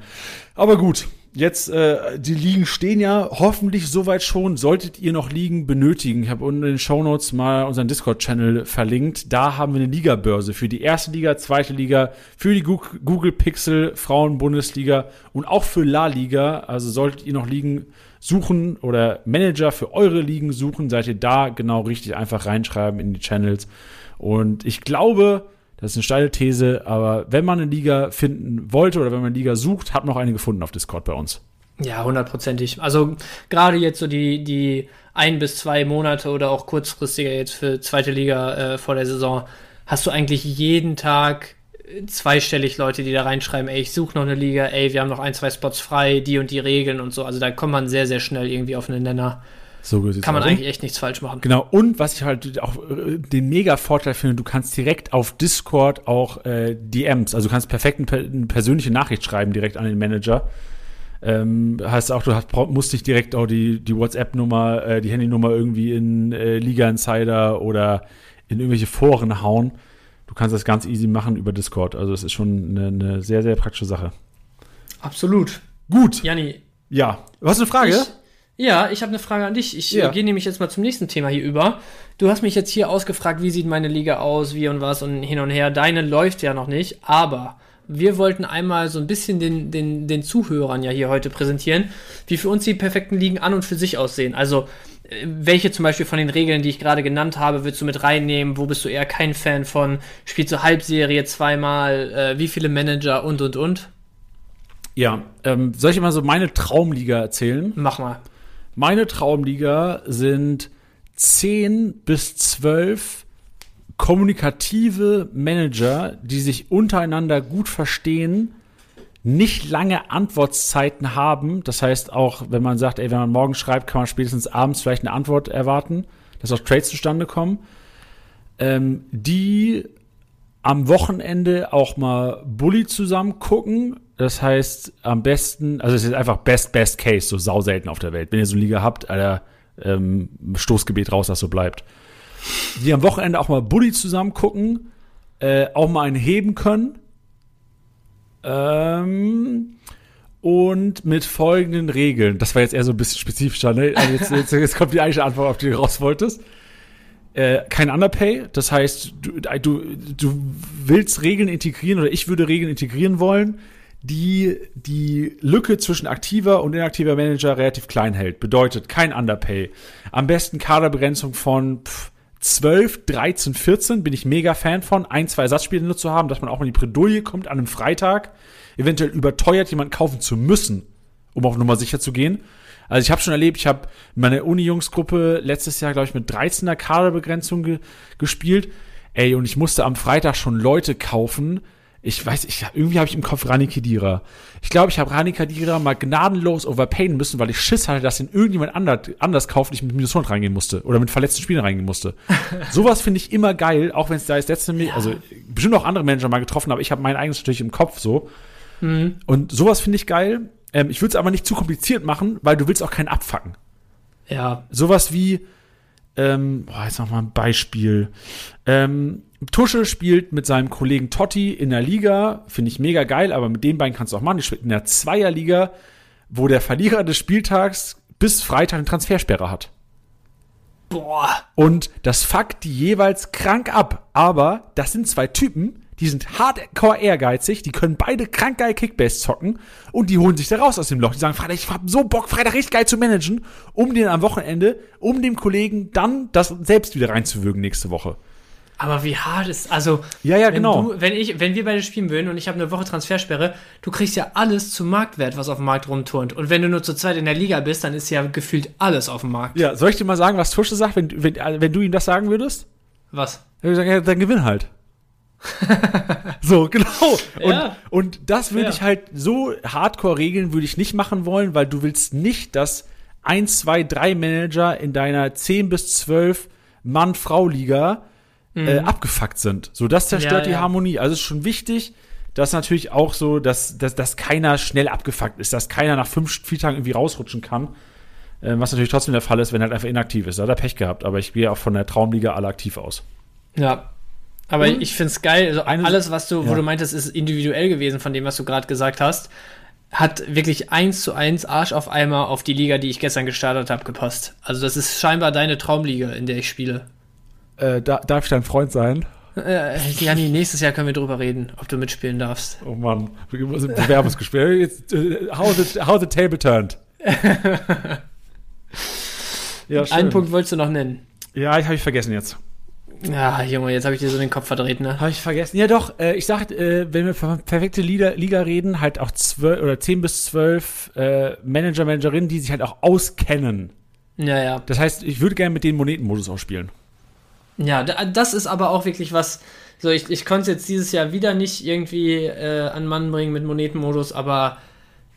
Aber gut, jetzt, äh, die Ligen stehen ja hoffentlich soweit schon. Solltet ihr noch Ligen benötigen, ich habe unten in den Show Notes mal unseren Discord-Channel verlinkt. Da haben wir eine Liga-Börse für die erste Liga, zweite Liga, für die Google Pixel Frauen-Bundesliga und auch für La Liga. Also solltet ihr noch Ligen suchen oder Manager für eure Ligen suchen, seid ihr da genau richtig einfach reinschreiben in die Channels. Und ich glaube, das ist eine steile These, aber wenn man eine Liga finden wollte oder wenn man eine Liga sucht, hat noch eine gefunden auf Discord bei uns. Ja, hundertprozentig. Also gerade jetzt so die, die ein bis zwei Monate oder auch kurzfristiger jetzt für zweite Liga äh, vor der Saison, hast du eigentlich jeden Tag zweistellig Leute, die da reinschreiben, ey, ich suche noch eine Liga, ey, wir haben noch ein, zwei Spots frei, die und die Regeln und so. Also da kommt man sehr, sehr schnell irgendwie auf einen Nenner. So Kann man eigentlich echt nichts falsch machen. Genau, und was ich halt auch äh, den mega Vorteil finde, du kannst direkt auf Discord auch äh, DMs, also du kannst perfekt eine persönliche Nachricht schreiben direkt an den Manager. Ähm, heißt auch, du hast, musst nicht direkt auch die, die WhatsApp-Nummer, äh, die Handynummer irgendwie in äh, Liga Insider oder in irgendwelche Foren hauen du kannst das ganz easy machen über Discord. Also es ist schon eine, eine, sehr, sehr praktische Sache. Absolut. Gut. Janni. Ja. Du hast eine Frage? Ich, ja, ich habe eine Frage an dich. Ich ja. gehe nämlich jetzt mal zum nächsten Thema hier über. Du hast mich jetzt hier ausgefragt, wie sieht meine Liga aus, wie und was und hin und her. Deine läuft ja noch nicht, aber wir wollten einmal so ein bisschen den, den, den Zuhörern ja hier heute präsentieren, wie für uns die perfekten Ligen an und für sich aussehen. Also äh, welche zum Beispiel von den Regeln, die ich gerade genannt habe, willst du mit reinnehmen? Wo bist du eher kein Fan von? Spielst du Halbserie zweimal? Äh, wie viele Manager und und und? Ja, ähm, soll ich mal so meine Traumliga erzählen? Mach mal. Meine Traumliga sind 10 bis 12 kommunikative Manager, die sich untereinander gut verstehen, nicht lange Antwortzeiten haben. Das heißt auch, wenn man sagt, ey, wenn man morgen schreibt, kann man spätestens abends vielleicht eine Antwort erwarten, dass auch Trades zustande kommen. Ähm, die am Wochenende auch mal Bully zusammen gucken. Das heißt, am besten, also es ist einfach best, best case, so sau selten auf der Welt. Wenn ihr so eine Liga habt, Alter, ähm, Stoßgebet raus, dass so bleibt. Die am Wochenende auch mal Bully zusammen gucken, äh, auch mal einen heben können. Ähm, und mit folgenden Regeln. Das war jetzt eher so ein bisschen spezifischer, ne? Also jetzt, jetzt, jetzt kommt die eigentliche Antwort, auf die du raus wolltest. Äh, kein Underpay, das heißt, du, du, du willst Regeln integrieren oder ich würde Regeln integrieren wollen, die die Lücke zwischen aktiver und inaktiver Manager relativ klein hält. Bedeutet kein Underpay. Am besten Kaderbegrenzung von pff, 12, 13, 14 bin ich mega Fan von, ein, zwei Ersatzspiele nur zu haben, dass man auch mal in die Bredouille kommt an einem Freitag, eventuell überteuert jemanden kaufen zu müssen, um auf Nummer sicher zu gehen. Also ich habe schon erlebt, ich habe meine Uni-Jungsgruppe letztes Jahr, glaube ich, mit 13er Kaderbegrenzung ge gespielt. Ey, und ich musste am Freitag schon Leute kaufen, ich weiß, ich, irgendwie habe ich im Kopf Rani Kedira. Ich glaube, ich habe Rani Kedira mal gnadenlos overpayen müssen, weil ich Schiss hatte, dass ihn irgendjemand anders, anders kauft und ich mit minus 100 reingehen musste oder mit verletzten Spielern reingehen musste. Sowas finde ich immer geil, auch wenn es da ist letzte, ja. also bestimmt auch andere Manager mal getroffen, aber ich habe mein eigenes natürlich im Kopf so. Mhm. Und sowas finde ich geil. Ähm, ich würde es aber nicht zu kompliziert machen, weil du willst auch keinen abfacken. Ja. Sowas wie, ähm, boah, jetzt noch mal ein Beispiel. Ähm, Tusche spielt mit seinem Kollegen Totti in der Liga, finde ich mega geil, aber mit den beiden kannst du auch machen. Die spielt in der Zweierliga, wo der Verlierer des Spieltags bis Freitag eine Transfersperre hat. Boah. Und das fuckt die jeweils krank ab. Aber das sind zwei Typen, die sind hardcore ehrgeizig, die können beide krank geil Kickbase zocken und die holen sich da raus aus dem Loch. Die sagen, Freitag, ich hab so Bock, Freitag richtig geil zu managen, um den am Wochenende, um dem Kollegen dann das selbst wieder reinzuwürgen nächste Woche. Aber wie hart ist, also, ja, ja, wenn genau. Du, wenn ich, wenn wir beide spielen würden und ich habe eine Woche Transfersperre, du kriegst ja alles zum Marktwert, was auf dem Markt rumturnt. Und wenn du nur zur Zeit in der Liga bist, dann ist ja gefühlt alles auf dem Markt. Ja, soll ich dir mal sagen, was Tusche sagt, wenn, wenn, wenn du ihm das sagen würdest? Was? Würde sagen, ja, dann gewinn halt. so, genau. Und, ja. und das würde ja. ich halt so hardcore regeln, würde ich nicht machen wollen, weil du willst nicht, dass ein, zwei, drei Manager in deiner 10 bis 12 Mann-Frau-Liga mhm. äh, abgefuckt sind. So, das zerstört ja, die Harmonie. Also ist schon wichtig, dass natürlich auch so, dass, dass, dass keiner schnell abgefuckt ist, dass keiner nach fünf Spieltagen irgendwie rausrutschen kann. Äh, was natürlich trotzdem der Fall ist, wenn er halt einfach inaktiv ist. Da hat er Pech gehabt, aber ich gehe auch von der Traumliga alle aktiv aus. Ja, aber und ich finde es geil, also alles, was du, ja. wo du meintest, ist individuell gewesen von dem, was du gerade gesagt hast, hat wirklich eins zu eins Arsch auf Eimer auf die Liga, die ich gestern gestartet habe, gepasst. Also das ist scheinbar deine Traumliga, in der ich spiele. Äh, da, darf ich dein Freund sein? Äh, Jani, nächstes Jahr können wir drüber reden, ob du mitspielen darfst. Oh Mann, Bewerbungsgespräch. Jetzt, uh, how, the, how the table turned. ja, schön. Einen Punkt wolltest du noch nennen. Ja, ich habe ich vergessen jetzt. Ja, Junge, jetzt habe ich dir so den Kopf verdreht, ne? Habe ich vergessen. Ja, doch, äh, ich sag, äh, wenn wir von perfekte Liga, Liga reden, halt auch zwölf oder zehn bis zwölf äh, Manager, Managerinnen, die sich halt auch auskennen. Ja, ja. Das heißt, ich würde gerne mit den Monetenmodus auch spielen. Ja, das ist aber auch wirklich was. So, ich, ich konnte es jetzt dieses Jahr wieder nicht irgendwie äh, an Mann bringen mit Monetenmodus, aber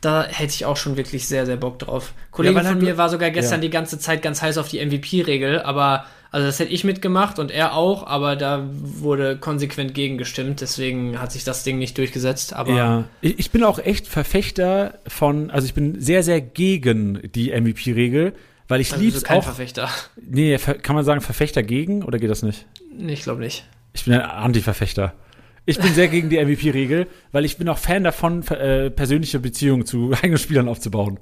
da hätte ich auch schon wirklich sehr, sehr Bock drauf. Kollege ja, von mir war sogar gestern ja. die ganze Zeit ganz heiß auf die MVP-Regel, aber also das hätte ich mitgemacht und er auch, aber da wurde konsequent gegengestimmt, deswegen hat sich das Ding nicht durchgesetzt. Aber ja, ich bin auch echt Verfechter von, also ich bin sehr, sehr gegen die MVP-Regel, weil ich also liebe es auch. Verfechter. Nee, kann man sagen Verfechter gegen oder geht das nicht? Nee, ich glaube nicht. Ich bin ein Anti-Verfechter. Ich bin sehr gegen die MVP-Regel, weil ich bin auch Fan davon, äh, persönliche Beziehungen zu eigenen Spielern aufzubauen.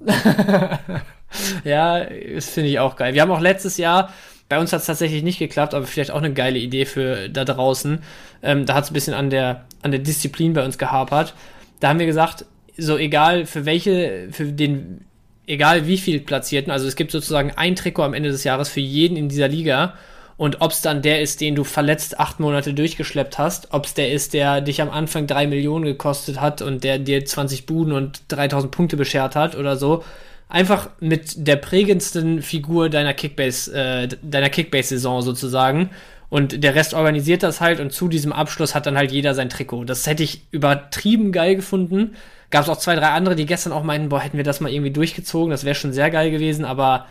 ja, das finde ich auch geil. Wir haben auch letztes Jahr Bei uns hat es tatsächlich nicht geklappt, aber vielleicht auch eine geile Idee für da draußen. Ähm, da hat es ein bisschen an der, an der Disziplin bei uns gehapert. Da haben wir gesagt, so egal für welche, für den, egal wie viel Platzierten, also es gibt sozusagen ein Trikot am Ende des Jahres für jeden in dieser Liga. Und ob es dann der ist, den du verletzt acht Monate durchgeschleppt hast, ob es der ist, der dich am Anfang drei Millionen gekostet hat und der dir 20 Buden und 3000 Punkte beschert hat oder so, einfach mit der prägendsten Figur deiner Kickbase, äh, deiner Kickbase-Saison sozusagen. Und der Rest organisiert das halt und zu diesem Abschluss hat dann halt jeder sein Trikot. Das hätte ich übertrieben geil gefunden. Gab es auch zwei, drei andere, die gestern auch meinten, boah, hätten wir das mal irgendwie durchgezogen, das wäre schon sehr geil gewesen, aber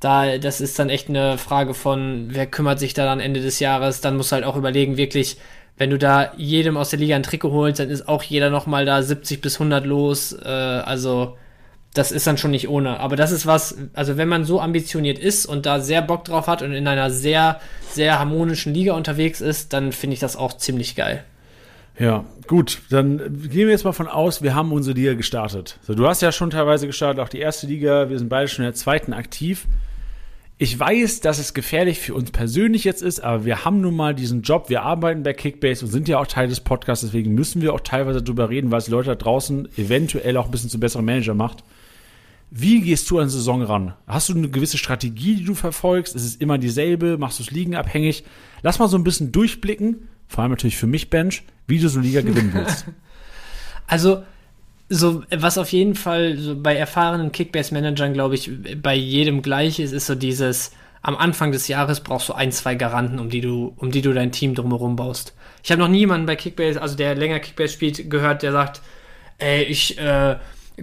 da, das ist dann echt eine Frage von, wer kümmert sich da am Ende des Jahres, dann musst du halt auch überlegen, wirklich, wenn du da jedem aus der Liga ein Trikot holst, dann ist auch jeder nochmal da 70 bis 100 los, äh, also das ist dann schon nicht ohne. Aber das ist was, also wenn man so ambitioniert ist und da sehr Bock drauf hat und in einer sehr, sehr harmonischen Liga unterwegs ist, dann finde ich das auch ziemlich geil. Ja, gut, dann gehen wir jetzt mal von aus, wir haben unsere Liga gestartet. So, du hast ja schon teilweise gestartet, auch die erste Liga, wir sind beide schon in der zweiten aktiv. Ich weiß, dass es gefährlich für uns persönlich jetzt ist, aber wir haben nun mal diesen Job, wir arbeiten bei Kickbase und sind ja auch Teil des Podcasts, deswegen müssen wir auch teilweise darüber reden, weil es Leute da draußen eventuell auch ein bisschen zu besseren Manager macht. Wie gehst du an Saison ran? Hast du eine gewisse Strategie, die du verfolgst? Ist es immer dieselbe? Machst du es liegenabhängig? Lass mal so ein bisschen durchblicken, vor allem natürlich für mich, Bench, wie du so Liga gewinnen willst. Also, so, was auf jeden Fall so bei erfahrenen Kickbase-Managern, glaube ich, bei jedem gleich ist, ist so dieses, am Anfang des Jahres brauchst du ein, zwei Garanten, um die du, um die du dein Team drumherum baust. Ich habe noch niemanden bei Kickbase, also der länger Kickbase spielt, gehört, der sagt, ey, ich, äh,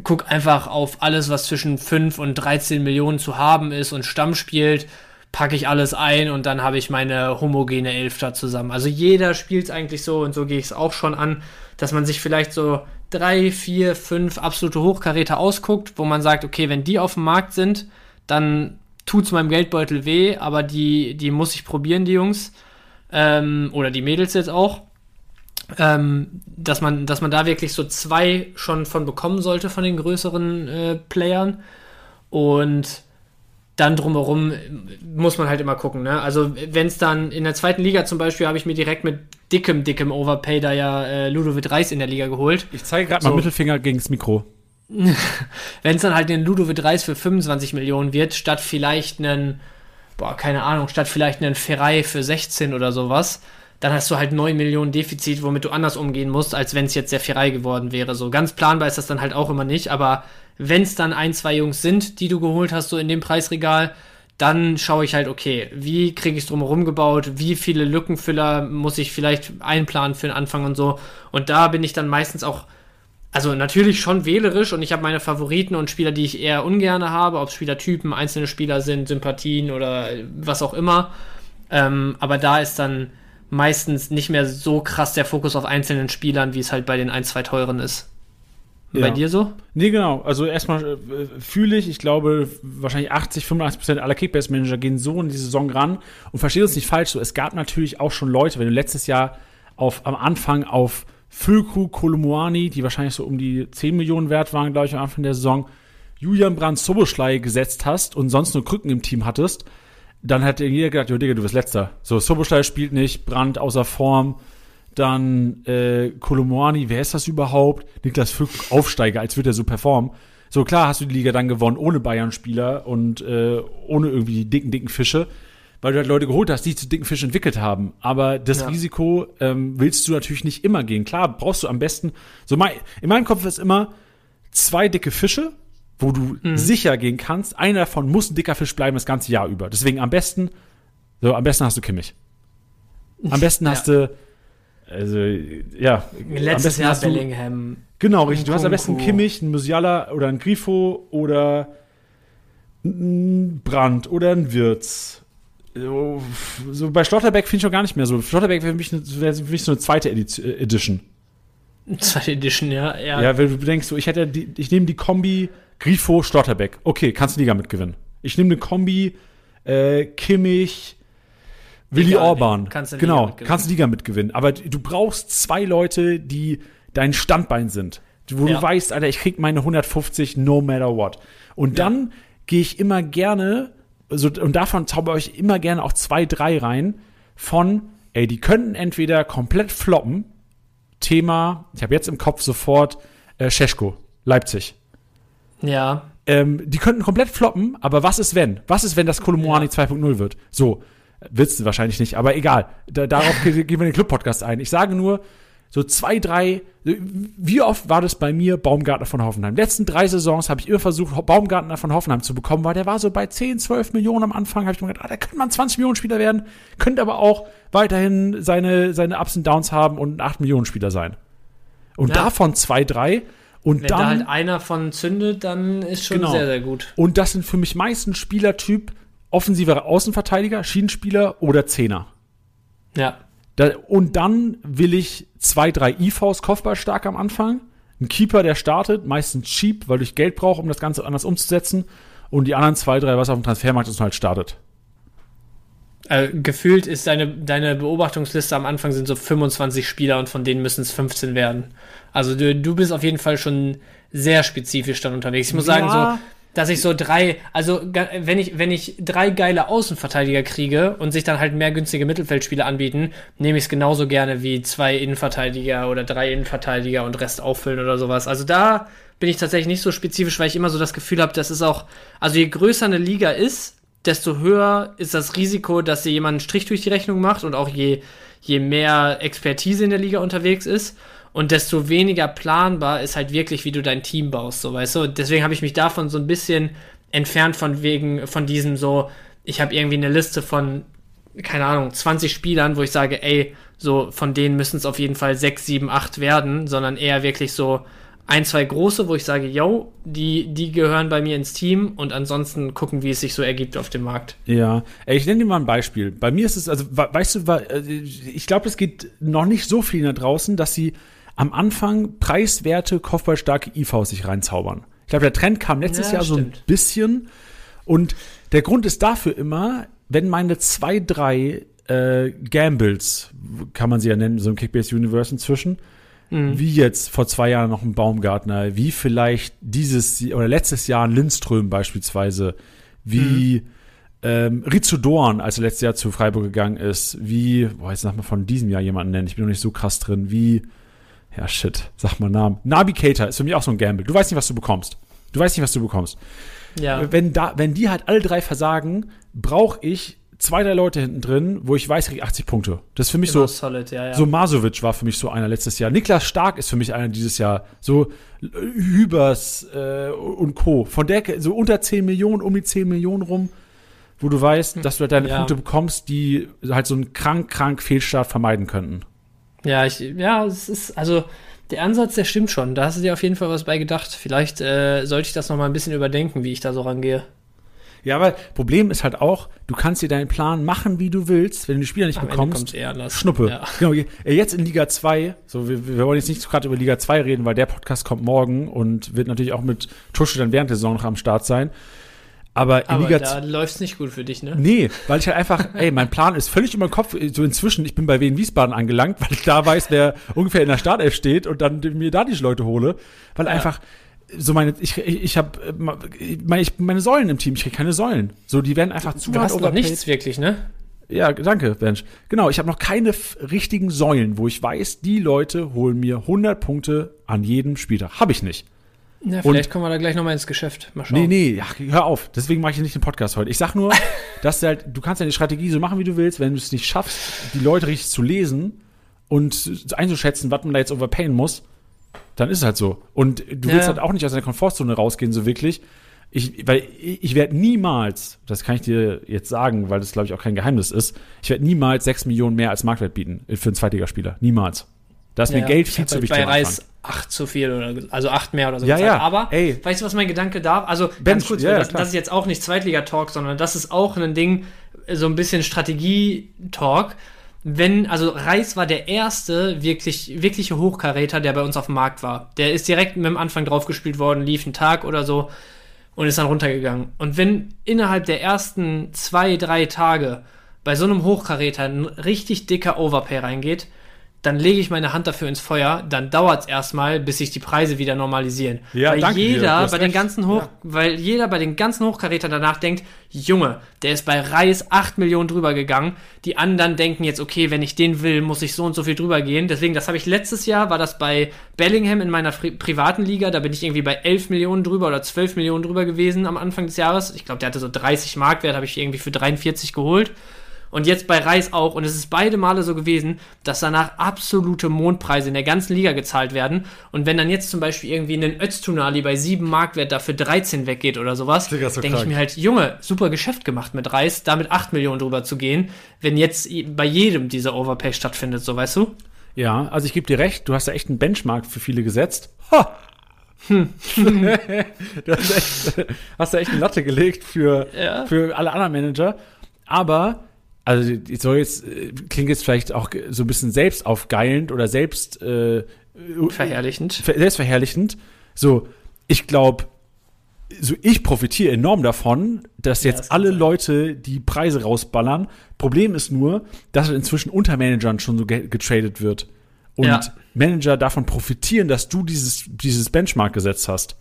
guck einfach auf alles, was zwischen 5 und 13 Millionen zu haben ist und Stamm spielt, packe ich alles ein und dann habe ich meine homogene Elf da zusammen. Also jeder spielt es eigentlich so und so gehe ich es auch schon an, dass man sich vielleicht so drei, vier, fünf absolute Hochkaräter ausguckt, wo man sagt, okay, wenn die auf dem Markt sind, dann tut es meinem Geldbeutel weh, aber die, die muss ich probieren, die Jungs. Ähm, oder die Mädels jetzt auch ähm, dass man, dass man da wirklich so zwei schon von bekommen sollte von den größeren äh, Playern. Und dann drumherum muss man halt immer gucken. Ne? Also wenn es dann in der zweiten Liga zum Beispiel habe ich mir direkt mit dickem, dickem Overpay da ja äh, Ludovic Reis in der Liga geholt. Ich zeige gerade so. mal Mittelfinger gegens Mikro. wenn es dann halt den Ludovic Reis für 25 Millionen wird, statt vielleicht einen, boah, keine Ahnung, statt vielleicht einen Ferrari für 16 oder sowas, dann hast du halt 9 Millionen Defizit, womit du anders umgehen musst, als wenn es jetzt sehr Ferrei geworden wäre. So ganz planbar ist das dann halt auch immer nicht, aber wenn es dann ein, zwei Jungs sind, die du geholt hast, so in dem Preisregal, dann schaue ich halt, okay, wie kriege ich es drumherum gebaut, wie viele Lückenfüller muss ich vielleicht einplanen für den Anfang und so. Und da bin ich dann meistens auch, also natürlich schon wählerisch und ich habe meine Favoriten und Spieler, die ich eher ungerne habe, ob Spielertypen, einzelne Spieler sind, Sympathien oder was auch immer. Ähm, aber da ist dann meistens nicht mehr so krass der Fokus auf einzelnen Spielern, wie es halt bei den ein, zwei teuren ist. Ja. Bei dir so? Nee, genau. Also erstmal äh, fühle ich, ich glaube, wahrscheinlich 80, 85 Prozent aller Kickbase-Manager gehen so in die Saison ran. Und verstehe uns nicht falsch, so es gab natürlich auch schon Leute, wenn du letztes Jahr auf, am Anfang auf Füllkrug, Kolumuani, die wahrscheinlich so um die 10 Millionen wert waren, glaube ich, am Anfang der Saison, Julian Brandt Soboschlei gesetzt hast und sonst nur Krücken im Team hattest, dann hat jeder gedacht, jo Digga, du bist letzter. So, Soboschlei spielt nicht, Brand außer Form, dann äh, Kolomwani, wer ist das überhaupt? Niklas Fück, Aufsteiger, als würde er so performen. So, klar hast du die Liga dann gewonnen ohne Bayern-Spieler und äh, ohne irgendwie die dicken, dicken Fische, weil du halt Leute geholt hast, die zu dicken Fischen entwickelt haben. Aber das ja. Risiko ähm, willst du natürlich nicht immer gehen. Klar, brauchst du am besten, so mein, in meinem Kopf ist immer zwei dicke Fische wo du mhm. sicher gehen kannst, einer davon muss ein dicker Fisch bleiben das ganze Jahr über. Deswegen am besten, so am besten hast du Kimmich. Am besten hast ja. du, also ja, letztes Jahr Bellingham. Genau, richtig. Du hast am besten Kimmich, einen Musiala oder einen Grifo oder einen Brand oder einen Wirtz. So, so bei Schlotterbeck finde ich schon gar nicht mehr so. Schlotterbeck wäre für, wär für mich so eine zweite Edition. Zweite Edition, ja. Ja, ja wenn du denkst, so, ich hätte die, ich nehme die Kombi Grifo, Schlotterbeck. Okay, kannst du Liga mitgewinnen. Ich nehme eine Kombi, äh, Kimmich, Willi Orban. Kannst du genau, Liga kannst du Liga mitgewinnen. Aber du brauchst zwei Leute, die dein Standbein sind. Wo ja. du weißt, Alter, ich krieg meine 150 no matter what. Und dann gehe ich immer gerne so, und davon zauber ich immer gerne auch zwei, drei rein von, ey, die könnten entweder komplett floppen. Thema, ich habe jetzt im Kopf sofort äh, Scheschko, Leipzig. Ja. Ähm, die könnten komplett floppen, aber was ist wenn? Was ist, wenn das Kolomoani ja. 2.0 wird? So, wird's du wahrscheinlich nicht, aber egal. Da, darauf gehen wir den Club-Podcast ein. Ich sage nur, so zwei, drei, wie oft war das bei mir Baumgartner von Hoffenheim? letzten drei Saisons habe ich immer versucht, Baumgartner von Hoffenheim zu bekommen, weil der war so bei 10, 12 Millionen am Anfang, habe ich mir gedacht, ah, der könnte mal ein 20 Millionen Spieler werden, könnte aber auch weiterhin seine, seine Ups und Downs haben und ein 8 Millionen Spieler sein. Und ja. davon zwei, drei. Und Wenn dann, da halt einer von zündet, dann ist schon genau. sehr, sehr gut. Und das sind für mich meistens Spielertyp offensiver Außenverteidiger, Schienenspieler oder Zehner. Ja. Da, und dann will ich zwei, drei IVs Kopfballstark am Anfang. Ein Keeper, der startet, meistens cheap, weil ich Geld brauche, um das Ganze anders umzusetzen. Und die anderen zwei, drei, was auf dem Transfermarkt ist halt startet. Äh, gefühlt ist deine, deine Beobachtungsliste am Anfang sind so 25 Spieler und von denen müssen es 15 werden. Also du, du bist auf jeden Fall schon sehr spezifisch dann unterwegs. Ich muss ja. sagen, so dass ich so drei, also wenn ich, wenn ich drei geile Außenverteidiger kriege und sich dann halt mehr günstige Mittelfeldspieler anbieten, nehme ich es genauso gerne wie zwei Innenverteidiger oder drei Innenverteidiger und Rest auffüllen oder sowas. Also da bin ich tatsächlich nicht so spezifisch, weil ich immer so das Gefühl habe, das ist auch, also je größer eine Liga ist, desto höher ist das Risiko, dass sie jemanden Strich durch die Rechnung macht und auch je, je mehr Expertise in der Liga unterwegs ist. Und desto weniger planbar ist halt wirklich, wie du dein Team baust, so weißt du. Deswegen habe ich mich davon so ein bisschen entfernt von wegen, von diesem so, ich habe irgendwie eine Liste von, keine Ahnung, 20 Spielern, wo ich sage, ey, so von denen müssen es auf jeden Fall 6, 7, 8 werden, sondern eher wirklich so ein, zwei große, wo ich sage, yo, die, die gehören bei mir ins Team und ansonsten gucken, wie es sich so ergibt auf dem Markt. Ja, ich nenne dir mal ein Beispiel. Bei mir ist es, also, weißt du, äh, ich glaube, es geht noch nicht so viel da draußen, dass sie am Anfang preiswerte, kopfballstarke IVs sich reinzaubern. Ich glaube, der Trend kam letztes ja, Jahr so ein bisschen. Und der Grund ist dafür immer, wenn meine zwei, drei äh, Gambles, kann man sie ja nennen, so im Kickbase Universe inzwischen, mhm. wie jetzt vor zwei Jahren noch ein Baumgartner, wie vielleicht dieses oder letztes Jahr ein Lindström beispielsweise, wie mhm. ähm, Rizzo Dorn, als er letztes Jahr zu Freiburg gegangen ist, wie, boah, jetzt sag mal von diesem Jahr jemanden nennen, ich bin noch nicht so krass drin, wie ja, shit, sag mal Namen. Nabi Cater ist für mich auch so ein Gamble. Du weißt nicht, was du bekommst. Du weißt nicht, was du bekommst. Ja. Wenn, da, wenn die halt alle drei versagen, brauche ich zwei, drei Leute hinten drin, wo ich weiß, ich kriege 80 Punkte. Das ist für mich Immer so. Solid, ja, ja. So Masovic war für mich so einer letztes Jahr. Niklas Stark ist für mich einer dieses Jahr. So Hübers äh, und Co. Von der, so unter 10 Millionen, um die 10 Millionen rum, wo du weißt, dass du halt deine ja. Punkte bekommst, die halt so einen krank, krank Fehlstart vermeiden könnten. Ja, ich, ja, es ist, also der Ansatz, der stimmt schon. Da hast du dir auf jeden Fall was bei gedacht. Vielleicht äh, sollte ich das noch mal ein bisschen überdenken, wie ich da so rangehe. Ja, aber Problem ist halt auch, du kannst dir deinen Plan machen, wie du willst, wenn du die Spieler nicht Am bekommst. Schnuppe. Ja. Genau, jetzt in Liga 2, so wir, wir wollen jetzt nicht gerade über Liga 2 reden, weil der Podcast kommt morgen und wird natürlich auch mit Tusche dann während der Saison noch am Start sein. Aber, Aber Liga da läuft's nicht gut für dich, ne? Nee, weil ich halt einfach, ey, mein Plan ist völlig über den Kopf. So inzwischen, ich bin bei Wien Wiesbaden angelangt, weil ich da weiß, wer ungefähr in der Startelf steht und dann mir da die Leute hole. Weil ja. einfach, so meine, ich, ich, ich habe meine, meine Säulen im Team, ich kriege keine Säulen. So, die werden einfach zu Du hast noch nichts wirklich, ne? Ja, danke, Bench. Genau, ich habe noch keine richtigen Säulen, wo ich weiß, die Leute holen mir 100 Punkte an jedem Spieltag. Habe ich nicht. Ja, vielleicht und, kommen wir da gleich nochmal ins Geschäft. Mal schauen. Nee, nee, ja, hör auf. Deswegen mache ich nicht den Podcast heute. Ich sag nur, dass du halt, du kannst deine Strategie so machen, wie du willst. Wenn du es nicht schaffst, die Leute richtig zu lesen und einzuschätzen, was man da jetzt overpayen muss, dann ist es halt so. Und du willst ja. halt auch nicht aus deiner Komfortzone rausgehen, so wirklich. Ich, weil ich, ich werde niemals, das kann ich dir jetzt sagen, weil das glaube ich auch kein Geheimnis ist, ich werde niemals sechs Millionen mehr als Marktwert bieten für einen Zweitligaspieler. Niemals. Da ist ja, mir Geld viel zu wichtig. Bei Reis acht zu viel oder also acht mehr oder so. Ja, ja. Aber Ey. weißt du, was mein Gedanke da? Also Bench, ganz kurz, ja, das, das, ist jetzt auch nicht Zweitliga-Talk, sondern das ist auch ein Ding, so ein bisschen Strategie-Talk. Wenn, also Reis war der erste wirklich, wirkliche Hochkaräter, der bei uns auf dem Markt war. Der ist direkt mit dem Anfang draufgespielt worden, lief einen Tag oder so und ist dann runtergegangen. Und wenn innerhalb der ersten zwei, drei Tage bei so einem Hochkaräter ein richtig dicker Overpay reingeht, dann lege ich meine Hand dafür ins Feuer, dann dauert es erstmal, bis sich die Preise wieder normalisieren. Ja, weil jeder bei recht. den ganzen Hoch, ja. weil jeder bei den ganzen Hochkarätern danach denkt, Junge, der ist bei Reis 8 Millionen drüber gegangen. Die anderen denken jetzt, okay, wenn ich den will, muss ich so und so viel drüber gehen. Deswegen, das habe ich letztes Jahr, war das bei Bellingham in meiner privaten Liga, da bin ich irgendwie bei 11 Millionen drüber oder 12 Millionen drüber gewesen am Anfang des Jahres. Ich glaube, der hatte so 30 Marktwert, habe ich irgendwie für 43 geholt. Und jetzt bei Reis auch. Und es ist beide Male so gewesen, dass danach absolute Mondpreise in der ganzen Liga gezahlt werden. Und wenn dann jetzt zum Beispiel irgendwie ein Öztunali bei 7 Marktwert dafür 13 weggeht oder sowas, so denke ich mir halt, Junge, super Geschäft gemacht mit Reis, damit 8 Millionen drüber zu gehen, wenn jetzt bei jedem dieser Overpay stattfindet, so weißt du? Ja, also ich gebe dir recht, du hast da echt einen Benchmark für viele gesetzt. Ha! Hm. du hast, echt, hast da echt eine Latte gelegt für, ja. für alle anderen Manager. Aber also ich soll jetzt, äh, klingt jetzt vielleicht auch so ein bisschen selbstaufgeilend oder selbst äh, verherrlichend. Selbstverherrlichend. So, ich glaube, so ich profitiere enorm davon, dass jetzt das alle sein. Leute die Preise rausballern. Problem ist nur, dass inzwischen unter Managern schon so getradet wird. Und ja. Manager davon profitieren, dass du dieses, dieses Benchmark gesetzt hast.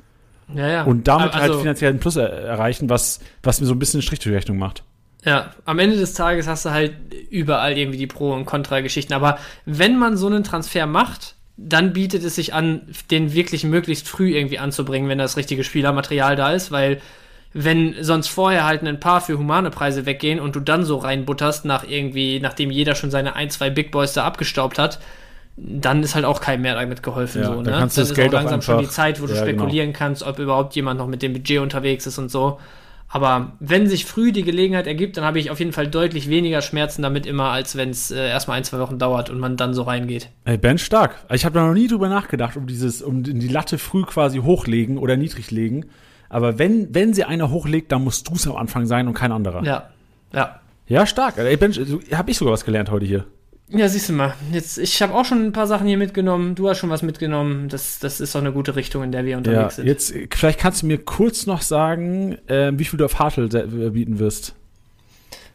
Ja, ja. Und damit halt also, halt finanziellen Plus erreichen, was, was mir so ein bisschen eine Strich durch Rechnung macht. Ja, am Ende des Tages hast du halt überall irgendwie die Pro- und Kontra-Geschichten. Aber wenn man so einen Transfer macht, dann bietet es sich an, den wirklich möglichst früh irgendwie anzubringen, wenn das richtige Spielermaterial da ist, weil wenn sonst vorher halt ein paar für humane Preise weggehen und du dann so reinbutterst, nach irgendwie, nachdem jeder schon seine ein, zwei Big Boys da abgestaubt hat, dann ist halt auch kein mehr damit geholfen. Ja, so, ne? kannst dann das ist Geld auch langsam schon die Zeit, wo du ja, genau. spekulieren genau. kannst, ob überhaupt jemand noch mit dem Budget unterwegs ist und so. Aber wenn sich früh die Gelegenheit ergibt, dann habe ich auf jeden Fall deutlich weniger Schmerzen damit immer, als wenn es äh, erstmal ein, zwei Wochen dauert und man dann so reingeht. Ey, Ben stark. Ich habe da noch nie drüber nachgedacht, um dieses, um die Latte früh quasi hochlegen oder niedrig legen. Aber wenn, wenn sie einer hochlegt, dann musst du es am Anfang sein und kein anderer. Ja. Ja. Ja, stark. Ey, Ben, habe ich sogar was gelernt heute hier. Ja, siehst du mal. Jetzt, ich habe auch schon ein paar Sachen hier mitgenommen. Du hast schon was mitgenommen. Das, das ist doch eine gute Richtung, in der wir unterwegs ja, sind. Jetzt, vielleicht kannst du mir kurz noch sagen, äh, wie viel du auf Hartl bieten wirst.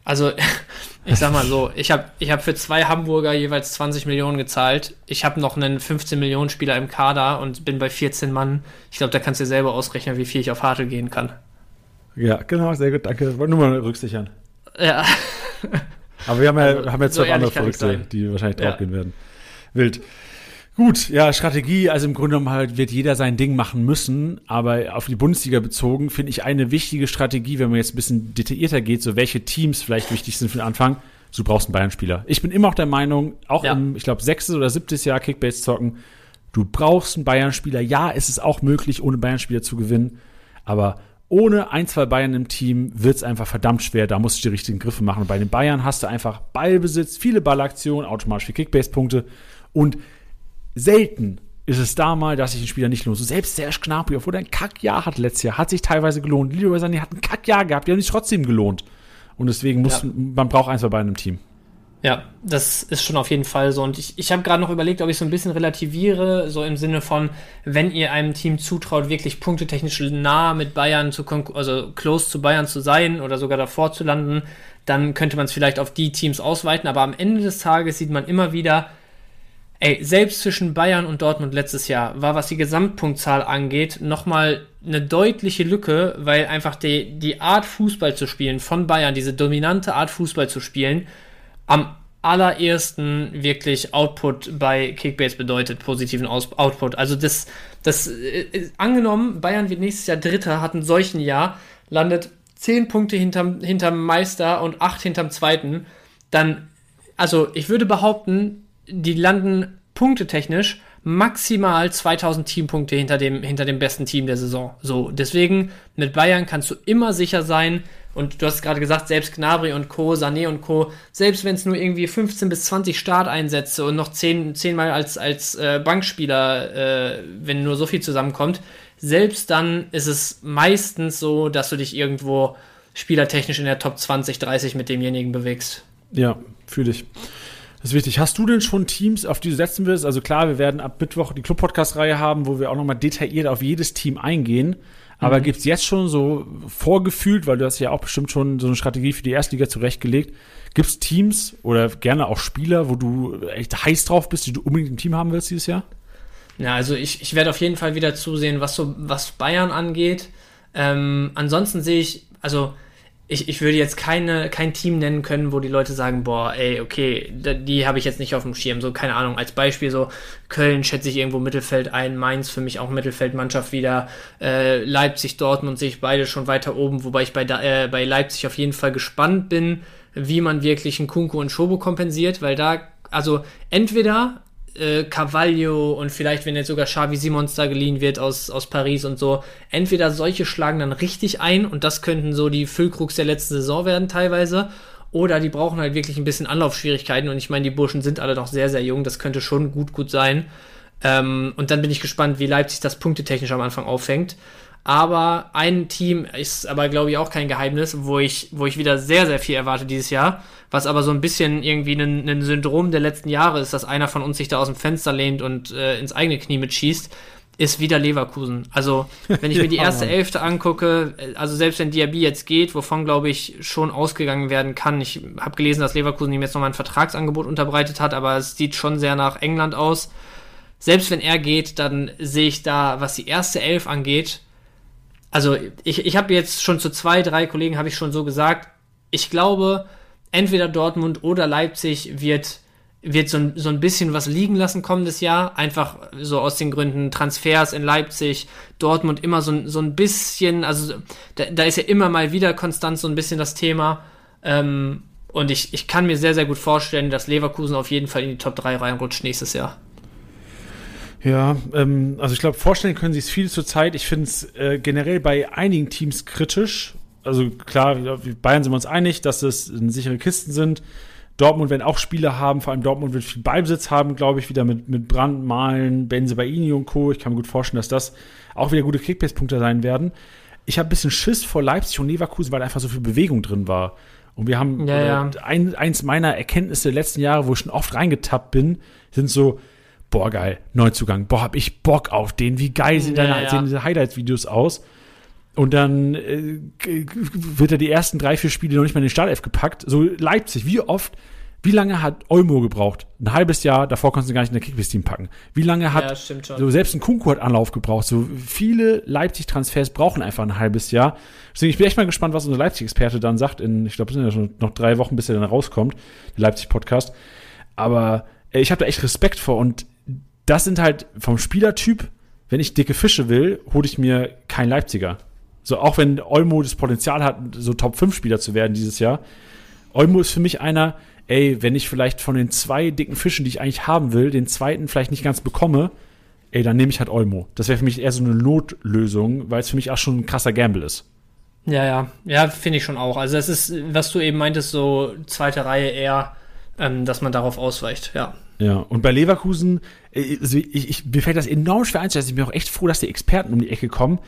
Also, ich sag mal so, ich habe ich hab für zwei Hamburger jeweils 20 Millionen gezahlt. Ich habe noch einen 15 Millionen Spieler im Kader und bin bei 14 Mann. Ich glaube, da kannst du dir selber ausrechnen, wie viel ich auf Hartl gehen kann. Ja, genau, sehr gut, danke. Wollte nur mal rücksichern. Ja. Aber wir haben ja, also, haben ja zwei so andere Verrückte, die wahrscheinlich draufgehen ja. werden. Wild. Gut, ja, Strategie, also im Grunde genommen halt wird jeder sein Ding machen müssen, aber auf die Bundesliga bezogen finde ich eine wichtige Strategie, wenn man jetzt ein bisschen detaillierter geht, so welche Teams vielleicht wichtig sind für den Anfang. Du brauchst einen Bayern-Spieler. Ich bin immer auch der Meinung, auch ja. im, ich glaube, sechstes oder siebtes Jahr Kickbase zocken, du brauchst einen Bayern-Spieler. Ja, es ist auch möglich, ohne Bayern-Spieler zu gewinnen, aber ohne ein, zwei Bayern im Team wird es einfach verdammt schwer. Da musst du die richtigen Griffe machen. Und bei den Bayern hast du einfach Ballbesitz, viele Ballaktionen, automatisch viel Kickbase-Punkte. Und selten ist es da mal, dass sich ein Spieler nicht lohnt. So selbst Serge Gnabry, obwohl er ein Kackjahr hat letztes Jahr, hat sich teilweise gelohnt. Leroy Sané hat ein Kackjahr gehabt, die haben sich trotzdem gelohnt. Und deswegen muss ja. man braucht ein, zwei Bayern im Team. Ja, das ist schon auf jeden Fall so. Und ich, ich habe gerade noch überlegt, ob ich so ein bisschen relativiere, so im Sinne von, wenn ihr einem Team zutraut, wirklich punktetechnisch nah mit Bayern zu, also close zu Bayern zu sein oder sogar davor zu landen, dann könnte man es vielleicht auf die Teams ausweiten. Aber am Ende des Tages sieht man immer wieder, ey, selbst zwischen Bayern und Dortmund letztes Jahr war, was die Gesamtpunktzahl angeht, nochmal eine deutliche Lücke, weil einfach die, die Art Fußball zu spielen von Bayern, diese dominante Art Fußball zu spielen, am allerersten wirklich Output bei Kickbase bedeutet, positiven Aus Output. Also das, das äh, angenommen, Bayern wird nächstes Jahr Dritter, hat einen solchen Jahr, landet zehn Punkte hinterm, hinterm Meister und acht hinterm Zweiten, dann, also ich würde behaupten, die landen punktetechnisch maximal 2000 Teampunkte hinter dem, hinter dem besten Team der Saison. So, deswegen mit Bayern kannst du immer sicher sein, und du hast gerade gesagt, selbst Gnabry und Co., Sané und Co., selbst wenn es nur irgendwie 15 bis 20 Starteinsätze und noch 10, 10 Mal als, als äh, Bankspieler, äh, wenn nur so viel zusammenkommt, selbst dann ist es meistens so, dass du dich irgendwo spielertechnisch in der Top 20, 30 mit demjenigen bewegst. Ja, fühle ich. Das ist wichtig. Hast du denn schon Teams, auf die du setzen willst? Also klar, wir werden ab Mittwoch die Club-Podcast-Reihe haben, wo wir auch nochmal detailliert auf jedes Team eingehen. Aber mhm. gibt es jetzt schon so vorgefühlt, weil du hast ja auch bestimmt schon so eine Strategie für die Erstliga zurechtgelegt, gibt es Teams oder gerne auch Spieler, wo du echt heiß drauf bist, die du unbedingt im Team haben willst dieses Jahr? Ja, also ich, ich werde auf jeden Fall wieder zusehen, was so was Bayern angeht. Ähm, ansonsten sehe ich, also ich, ich würde jetzt keine, kein Team nennen können, wo die Leute sagen, boah, ey, okay, die, habe ich jetzt nicht auf dem Schirm. So, keine Ahnung, als Beispiel so, Köln schätze ich irgendwo Mittelfeld ein, Mainz für mich auch Mittelfeldmannschaft wieder, äh, Leipzig, Dortmund sehe ich beide schon weiter oben, wobei ich bei, äh, bei Leipzig auf jeden Fall gespannt bin, wie man wirklich einen Kunku und Schobo kompensiert, weil da, also entweder äh, Carvalho und vielleicht, wenn jetzt sogar Xavi Simons da geliehen wird aus, aus Paris und so, entweder solche schlagen dann richtig ein und das könnten so die Füllkrux der letzten Saison werden teilweise, oder die brauchen halt wirklich ein bisschen Anlaufschwierigkeiten und ich meine, die Burschen sind alle noch sehr, sehr jung, das könnte schon gut, gut sein. Ähm, und dann bin ich gespannt, wie Leipzig das punktetechnisch am Anfang auffängt. Aber ein Team ist aber, glaube ich, auch kein Geheimnis, wo ich, wo ich wieder sehr, sehr viel erwarte dieses Jahr. Was aber so ein bisschen irgendwie ein, ein Syndrom der letzten Jahre ist, dass einer von uns sich da aus dem Fenster lehnt und äh, ins eigene Knie mitschießt, ist wieder Leverkusen. Also, wenn ich mir die erste Elfte angucke, äh, also selbst wenn Diaby jetzt geht, wovon, glaube ich, schon ausgegangen werden kann. Ich habe gelesen, dass Leverkusen ihm jetzt nochmal ein Vertragsangebot unterbreitet hat, aber es sieht schon sehr nach England aus. Selbst wenn er geht, dann sehe ich da, was die erste Elf angeht, also ich, ich habe jetzt schon zu zwei, drei Kollegen habe ich schon so gesagt, ich glaube, entweder Dortmund oder Leipzig wird, wird so, ein, so ein bisschen was liegen lassen kommendes Jahr. Einfach so aus den Gründen Transfers in Leipzig, Dortmund immer so, so ein bisschen, also da, da ist ja immer mal wieder konstant so ein bisschen das Thema. Ähm, und ich, ich kann mir sehr, sehr gut vorstellen, dass Leverkusen auf jeden Fall in die Top 3 reinrutscht nächstes Jahr. Ja, ähm, also ich glaube, vorstellen können sie es viel zur Zeit. Ich finde es äh, generell bei einigen Teams kritisch. Also klar, Bayern sind wir uns einig, dass es sichere Kisten sind. Dortmund werden auch Spieler haben, vor allem Dortmund wird viel Beibesitz haben, glaube ich, wieder mit, mit Brand, Malen, Benzebaini und Co. Ich kann mir gut vorstellen, dass das auch wieder gute Kickbase-Punkte sein werden. Ich habe ein bisschen Schiss vor Leipzig und Leverkusen, weil einfach so viel Bewegung drin war. Und wir haben ja, ja. Ein, eins meiner Erkenntnisse der letzten Jahre, wo ich schon oft reingetappt bin, sind so, boah, geil, Neuzugang, boah, hab ich Bock auf den, wie geil sehen, deine, ja. sehen diese Highlights-Videos aus. Und dann äh, wird er die ersten drei, vier Spiele noch nicht mal in den Startelf gepackt. So Leipzig, wie oft, wie lange hat Olmo gebraucht? Ein halbes Jahr, davor konntest du gar nicht in der Kickbase-Team packen. Wie lange hat, ja, so selbst ein Kunku hat Anlauf gebraucht. So viele Leipzig-Transfers brauchen einfach ein halbes Jahr. Deswegen, ich bin echt mal gespannt, was unser Leipzig-Experte dann sagt. In, ich glaube, es sind ja schon noch drei Wochen, bis er dann rauskommt, der Leipzig-Podcast. Aber äh, ich habe da echt Respekt vor und das sind halt vom Spielertyp, wenn ich dicke Fische will, hole ich mir keinen Leipziger. So, auch wenn Olmo das Potenzial hat, so Top-5-Spieler zu werden dieses Jahr. Olmo ist für mich einer, ey, wenn ich vielleicht von den zwei dicken Fischen, die ich eigentlich haben will, den zweiten vielleicht nicht ganz bekomme, ey, dann nehme ich halt Olmo. Das wäre für mich eher so eine Notlösung, weil es für mich auch schon ein krasser Gamble ist. Ja, ja, ja, finde ich schon auch. Also es ist, was du eben meintest, so zweite Reihe eher, ähm, dass man darauf ausweicht, ja. Ja, und bei Leverkusen, äh, also ich, ich, mir fällt das enorm schwer einzuschätzen. Ich bin auch echt froh, dass die Experten um die Ecke kommen,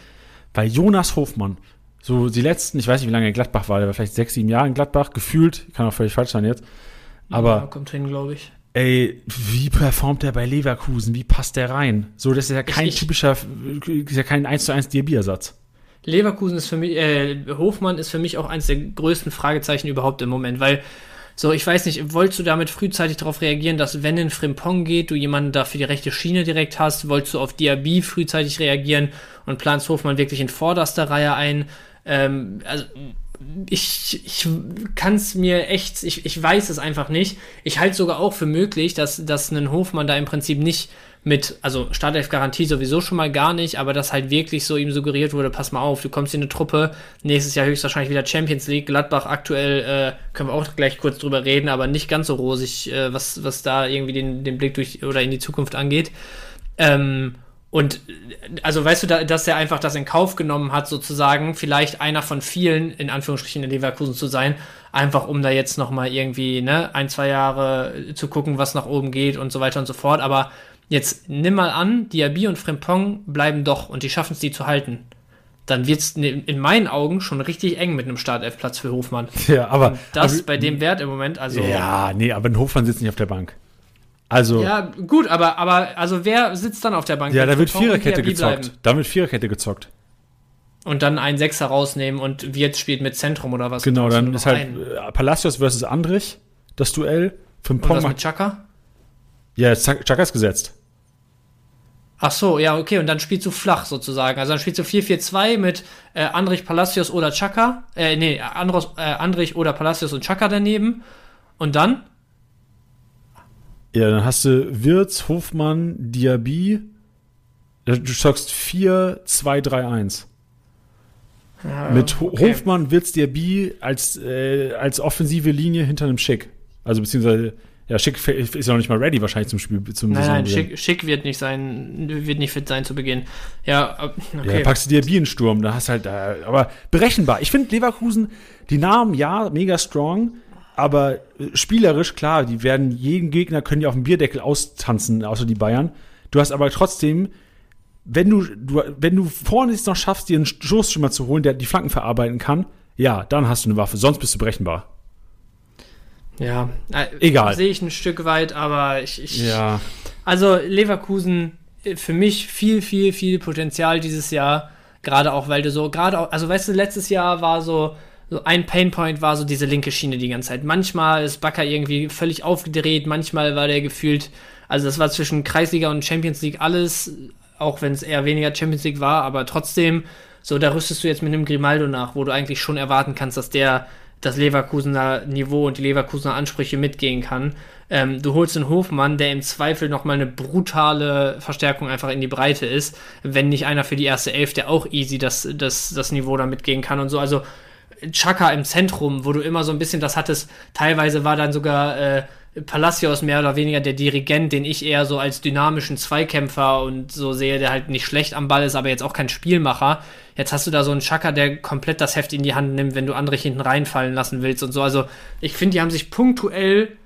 weil Jonas Hofmann, so die letzten, ich weiß nicht, wie lange er in Gladbach war, der war vielleicht sechs, sieben Jahre in Gladbach, gefühlt, kann auch völlig falsch sein jetzt. Aber. Ja, kommt hin, glaube ich. Ey, wie performt der bei Leverkusen? Wie passt der rein? So, das ist ja kein ich, typischer, ist ja kein 1 zu 1 Diaby-Ersatz. Leverkusen ist für mich, äh, Hofmann ist für mich auch eines der größten Fragezeichen überhaupt im Moment, weil so, ich weiß nicht, wolltest du damit frühzeitig darauf reagieren, dass wenn in Frimpong geht, du jemanden da für die rechte Schiene direkt hast? Wolltest du auf Diaby frühzeitig reagieren und planst Hofmann wirklich in vorderster Reihe ein? Ähm, also, ich, ich kann es mir echt, ich, ich weiß es einfach nicht. Ich halte sogar auch für möglich, dass, dass ein Hofmann da im Prinzip nicht mit, also Startelf-Garantie sowieso schon mal gar nicht, aber dass halt wirklich so ihm suggeriert wurde, pass mal auf, du kommst in eine Truppe, nächstes Jahr höchstwahrscheinlich wieder Champions League, Gladbach aktuell, äh, können wir auch gleich kurz drüber reden, aber nicht ganz so rosig, äh, was, was da irgendwie den, den Blick durch oder in die Zukunft angeht. Ähm, und also weißt du, da, dass er einfach das in Kauf genommen hat, sozusagen, vielleicht einer von vielen, in Anführungsstrichen, in Leverkusen zu sein, einfach um da jetzt nochmal irgendwie, ne, ein, zwei Jahre zu gucken, was nach oben geht und so weiter und so fort. Aber Jetzt nimm mal an, Diaby und Frimpong bleiben doch und die schaffen es, die zu halten. Dann wird es in meinen Augen schon richtig eng mit einem Startelfplatz für Hofmann. Ja, aber. Und das aber, bei dem Wert im Moment, also. Ja, nee, aber ein Hofmann sitzt nicht auf der Bank. Also. Ja, gut, aber, aber also wer sitzt dann auf der Bank? Ja, da wird Viererkette gezockt. Da wird Viererkette gezockt. und dann einen Sechser rausnehmen und Wirt spielt mit Zentrum oder was. Genau, dann ist halt einen. Äh, Palacios versus Andrich das Duell. Für und was mit Chaka? Ja, Chaka ist gesetzt. Ach so, ja, okay, und dann spielst du flach sozusagen. Also dann spielst du 4-4-2 mit äh, Andrich, Palacios oder Chaka. Äh, nee, Andros, äh, Andrich oder Palacios und Chaka daneben. Und dann? Ja, dann hast du Wirz, Hofmann, Diaby. Du sagst 4-2-3-1. Ja, Mit okay. Hofmann, Wirtz, Diaby als, äh, als offensive Linie hinter einem Schick. Also beziehungsweise ja, Schick ist ja noch nicht mal ready wahrscheinlich zum Spiel. Zum nein, nein, Schick, Schick, wird nicht sein, wird nicht fit sein zu Beginn. Ja, okay. Ja, packst du dir Bier in Sturm, da hast halt, äh, aber berechenbar. Ich finde Leverkusen, die Namen, ja, mega strong, aber spielerisch, klar, die werden jeden Gegner, können die auf dem Bierdeckel austanzen, außer die Bayern. Du hast aber trotzdem, wenn du, du wenn du vorne es noch schaffst, dir einen Stoßstürmer zu holen, der die Flanken verarbeiten kann, ja, dann hast du eine Waffe, sonst bist du berechenbar. Ja, äh, egal. Sehe ich ein Stück weit, aber ich, ich. Ja. Also Leverkusen äh, für mich viel, viel, viel Potenzial dieses Jahr. Gerade auch, weil du so, gerade auch, also weißt du, letztes Jahr war so, so ein Painpoint war so diese linke Schiene die ganze Zeit. Manchmal ist Bakker irgendwie völlig aufgedreht, manchmal war der gefühlt, also das war zwischen Kreisliga und Champions League alles, auch wenn es eher weniger Champions League war, aber trotzdem, so da rüstest du jetzt mit einem Grimaldo nach, wo du eigentlich schon erwarten kannst, dass der das Leverkusener Niveau und die Leverkusener Ansprüche mitgehen kann. Ähm, du holst einen Hofmann, der im Zweifel nochmal eine brutale Verstärkung einfach in die Breite ist, wenn nicht einer für die erste Elf, der auch easy das, das, das Niveau da mitgehen kann und so. Also Chaka im Zentrum, wo du immer so ein bisschen das hattest, teilweise war dann sogar äh, Palacios mehr oder weniger der Dirigent, den ich eher so als dynamischen Zweikämpfer und so sehe, der halt nicht schlecht am Ball ist, aber jetzt auch kein Spielmacher. Jetzt hast du da so einen Chaka, der komplett das Heft in die Hand nimmt, wenn du andere hinten reinfallen lassen willst und so. Also ich finde, die haben sich punktuell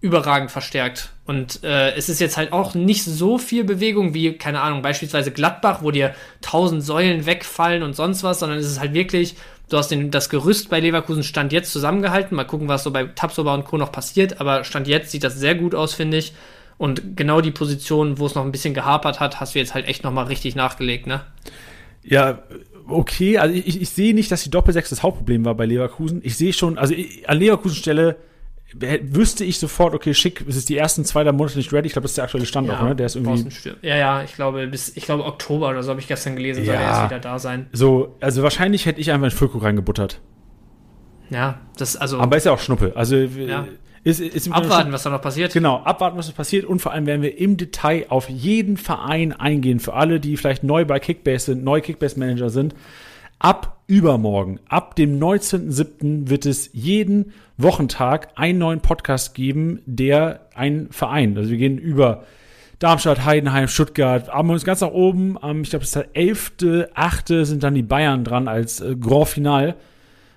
überragend verstärkt. Und äh, es ist jetzt halt auch nicht so viel Bewegung wie, keine Ahnung, beispielsweise Gladbach, wo dir tausend Säulen wegfallen und sonst was, sondern es ist halt wirklich Du hast den, das Gerüst bei Leverkusen Stand jetzt zusammengehalten. Mal gucken, was so bei Tapsoba und Co. noch passiert. Aber Stand jetzt sieht das sehr gut aus, finde ich. Und genau die Position, wo es noch ein bisschen gehapert hat, hast du jetzt halt echt nochmal richtig nachgelegt, ne? Ja, okay. Also ich, ich sehe nicht, dass die Doppelsechs das Hauptproblem war bei Leverkusen. Ich sehe schon, also ich, an Leverkusen Stelle wüsste ich sofort, okay, schick, es ist die ersten zwei der Monate nicht ready. Ich glaube, das ist der aktuelle Stand ja, auch, ne? Der ist irgendwie. Ja, ja, ich glaube, bis, ich glaube, Oktober oder so habe ich gestern gelesen, soll ja, er jetzt wieder da sein. So, also wahrscheinlich hätte ich einfach einen Füllko reingebuttert. Ja, das, also. Aber ist ja auch Schnuppe. Also, ja. Ist, ist abwarten, was da noch passiert. Genau, abwarten, was da passiert. Und vor allem werden wir im Detail auf jeden Verein eingehen. Für alle, die vielleicht neu bei Kickbase sind, neu Kickbase-Manager sind. Ab übermorgen, ab dem 19.07. wird es jeden Wochentag einen neuen Podcast geben, der ein Verein, also wir gehen über Darmstadt, Heidenheim, Stuttgart, haben uns ganz nach oben, ich glaube, es ist der 11., sind dann die Bayern dran als äh, Grand Final.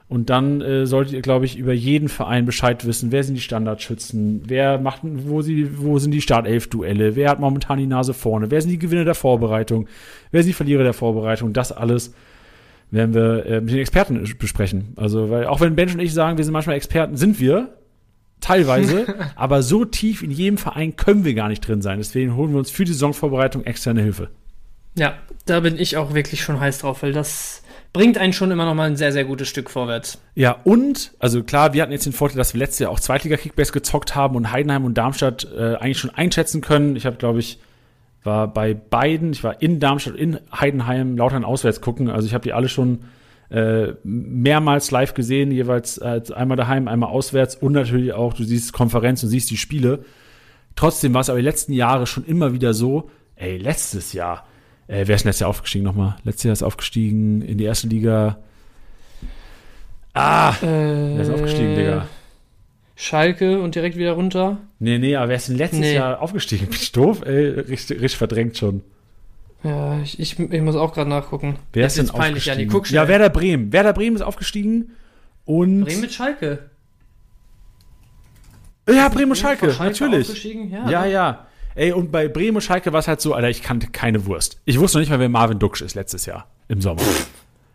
Und dann äh, solltet ihr, glaube ich, über jeden Verein Bescheid wissen. Wer sind die Standardschützen? Wer macht, wo, sie, wo sind die Startelf-Duelle? Wer hat momentan die Nase vorne? Wer sind die Gewinner der Vorbereitung? Wer sind die Verlierer der Vorbereitung? Das alles werden wir äh, mit den Experten besprechen. Also, weil auch wenn Bench und ich sagen, wir sind manchmal Experten, sind wir teilweise, aber so tief in jedem Verein können wir gar nicht drin sein. Deswegen holen wir uns für die Saisonvorbereitung externe Hilfe. Ja, da bin ich auch wirklich schon heiß drauf, weil das bringt einen schon immer noch mal ein sehr, sehr gutes Stück vorwärts. Ja, und, also klar, wir hatten jetzt den Vorteil, dass wir letztes Jahr auch Zweitliga-Kickbase gezockt haben und Heidenheim und Darmstadt äh, eigentlich schon einschätzen können. Ich habe, glaube ich, war bei beiden, ich war in Darmstadt, in Heidenheim, Lautern auswärts gucken. Also ich habe die alle schon äh, mehrmals live gesehen, jeweils äh, einmal daheim, einmal auswärts und natürlich auch, du siehst Konferenz und siehst die Spiele. Trotzdem war es aber die letzten Jahre schon immer wieder so, ey, letztes Jahr, äh, wer ist denn letztes Jahr aufgestiegen nochmal? Letztes Jahr ist aufgestiegen in die erste Liga. Ah, äh, wer ist aufgestiegen, Digga? Schalke und direkt wieder runter. Nee, nee, aber wer ist denn letztes nee. Jahr aufgestiegen? Bin ich doof? Ey, richtig, richtig verdrängt schon. Ja, ich, ich, ich muss auch gerade nachgucken. Wer ist denn peinlich, aufgestiegen? Ja, ja, Werder Bremen. Werder Bremen ist aufgestiegen und. Bremen mit Schalke. Ja, Bremen und Schalke, Schalke natürlich. Ja, ja, ja. Ey, und bei Bremen und Schalke war es halt so, Alter, ich kannte keine Wurst. Ich wusste noch nicht mal, wer Marvin Duksch ist letztes Jahr im Sommer.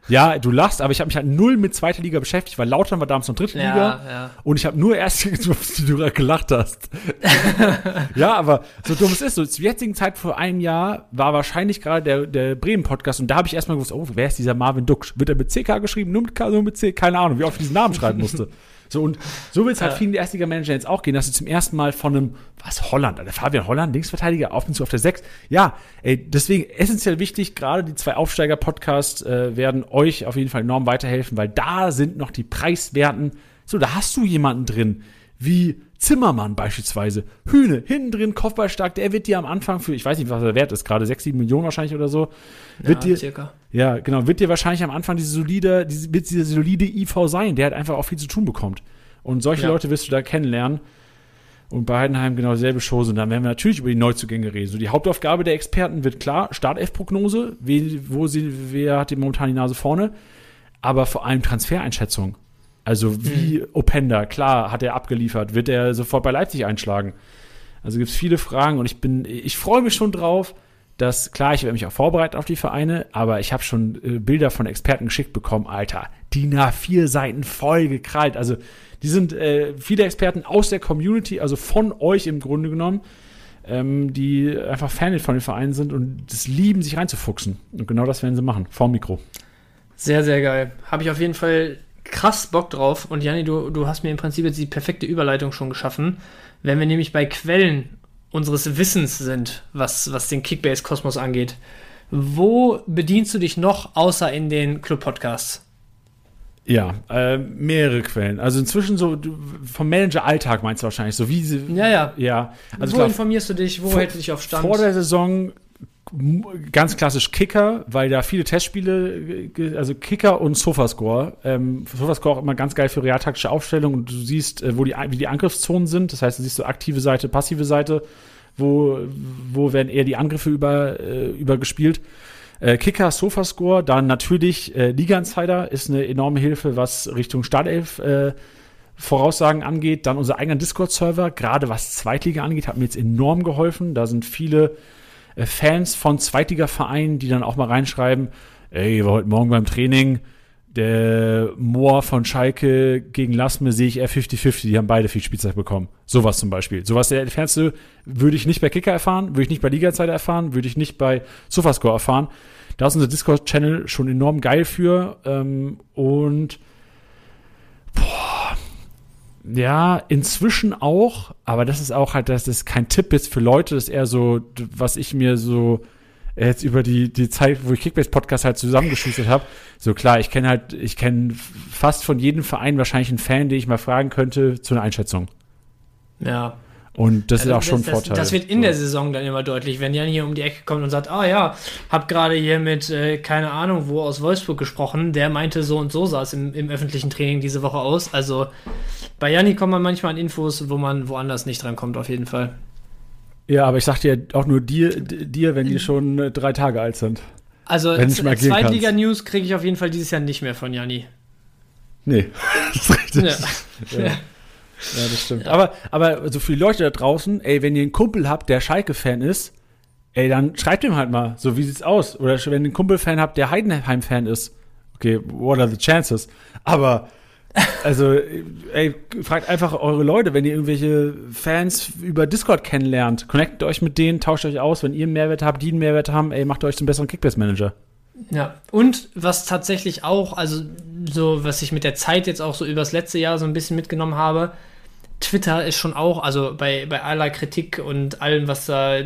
Ja, du lachst, aber ich habe mich halt null mit zweiter Liga beschäftigt, weil Lautern war damals noch dritte Liga. Ja. Und ich habe nur erst wie du gerade gelacht hast. ja, aber so dumm es ist, so zur jetzigen Zeit vor einem Jahr war wahrscheinlich gerade der, der Bremen-Podcast und da habe ich erstmal gewusst, oh, wer ist dieser Marvin Duck? Wird er mit CK geschrieben, nur mit K, nur mit C? Keine Ahnung, wie oft ich diesen Namen schreiben musste. So, und so wird es halt vielen Erstliga-Manager jetzt auch gehen, dass sie zum ersten Mal von einem, was, Holland, der Fabian Holland, Linksverteidiger, auf und zu auf der 6. Ja, ey, deswegen essentiell wichtig, gerade die zwei Aufsteiger-Podcasts äh, werden euch auf jeden Fall enorm weiterhelfen, weil da sind noch die Preiswerten, so, da hast du jemanden drin, wie Zimmermann beispielsweise. Hühne, hinten drin, Kopfballstark, der wird dir am Anfang für, ich weiß nicht, was der Wert ist, gerade 6, 7 Millionen wahrscheinlich oder so. Wird ja, dir, circa. Ja, genau, wird dir wahrscheinlich am Anfang diese solide, diese, wird diese solide IV sein, der halt einfach auch viel zu tun bekommt. Und solche ja. Leute wirst du da kennenlernen. Und bei Heidenheim genau dieselbe Chose. Und dann werden wir natürlich über die Neuzugänge reden. So, die Hauptaufgabe der Experten wird klar, Startelf-Prognose, wo sie, wer hat die momentan die Nase vorne, aber vor allem Transfereinschätzung. Also wie mhm. Openda, klar, hat er abgeliefert, wird er sofort bei Leipzig einschlagen. Also gibt es viele Fragen und ich bin, ich freue mich schon drauf, dass, klar, ich werde mich auch vorbereiten auf die Vereine, aber ich habe schon äh, Bilder von Experten geschickt bekommen, Alter, die nach vier Seiten voll gekrallt. Also die sind äh, viele Experten aus der Community, also von euch im Grunde genommen, ähm, die einfach Fan von den Vereinen sind und das lieben, sich reinzufuchsen. Und genau das werden sie machen, vorm Mikro. Sehr, sehr geil. Habe ich auf jeden Fall krass Bock drauf. Und Janni, du, du hast mir im Prinzip jetzt die perfekte Überleitung schon geschaffen. Wenn wir nämlich bei Quellen unseres Wissens sind, was, was den Kickbase-Kosmos angeht, wo bedienst du dich noch außer in den Club-Podcasts? Ja, äh, mehrere Quellen. Also inzwischen so du, vom Manager-Alltag meinst du wahrscheinlich, so wie sie. Ja, ja. ja. Also wo klar, informierst du dich? Wo hältst du dich auf Stand? Vor der Saison ganz klassisch Kicker, weil da viele Testspiele, also Kicker und Sofascore. Ähm, Sofascore auch immer ganz geil für realtaktische Aufstellung und du siehst, äh, wo die, wie die Angriffszonen sind. Das heißt, du siehst so aktive Seite, passive Seite, wo, wo werden eher die Angriffe über, äh, übergespielt. Äh, Kicker, Sofascore, dann natürlich äh, Liga Insider ist eine enorme Hilfe, was Richtung Startelf äh, Voraussagen angeht. Dann unser eigener Discord-Server, gerade was Zweitliga angeht, hat mir jetzt enorm geholfen. Da sind viele äh, Fans von Zweitliga-Vereinen, die dann auch mal reinschreiben, ey, war heute Morgen beim Training, der Moor von Schalke gegen Lassme sehe ich eher 50-50, die haben beide viel Spielzeit bekommen. Sowas zum Beispiel. Sowas der entfernste würde ich nicht bei Kicker erfahren, würde ich nicht bei Liga-Zeit erfahren, würde ich nicht bei Sofascore erfahren. Da ist unser Discord-Channel schon enorm geil für. Ähm, und boah, ja, inzwischen auch, aber das ist auch halt, das ist kein Tipp jetzt für Leute, das ist eher so, was ich mir so jetzt über die, die Zeit, wo ich Kickbase-Podcast halt zusammengeschustert habe. So klar, ich kenne halt, ich kenne fast von jedem Verein wahrscheinlich einen Fan, den ich mal fragen könnte zu einer Einschätzung. Ja, und das also ist auch schon ein Vorteil. Das wird in so. der Saison dann immer deutlich, wenn Jan hier um die Ecke kommt und sagt, ah ja, hab gerade hier mit, äh, keine Ahnung, wo aus Wolfsburg gesprochen, der meinte so und so sah es im, im öffentlichen Training diese Woche aus. Also bei Janni kommt man manchmal an Infos, wo man woanders nicht drankommt, auf jeden Fall. Ja, aber ich sag dir auch nur dir, dir wenn die schon äh, drei Tage alt sind. Also Zweitliga-News kriege ich auf jeden Fall dieses Jahr nicht mehr von Janni. Nee, das ist richtig. Ja. ja. Ja, das stimmt. Aber, aber so viele Leute da draußen, ey, wenn ihr einen Kumpel habt, der Schalke-Fan ist, ey, dann schreibt ihm halt mal, so wie sieht's aus? Oder wenn ihr einen Kumpel-Fan habt, der Heidenheim-Fan ist. Okay, what are the chances? Aber, also, ey, fragt einfach eure Leute, wenn ihr irgendwelche Fans über Discord kennenlernt. Connectet euch mit denen, tauscht euch aus. Wenn ihr einen Mehrwert habt, die einen Mehrwert haben, ey, macht euch zum besseren Kickbase-Manager. Ja, und was tatsächlich auch, also so, was ich mit der Zeit jetzt auch so übers letzte Jahr so ein bisschen mitgenommen habe, Twitter ist schon auch, also bei, bei aller Kritik und allem, was da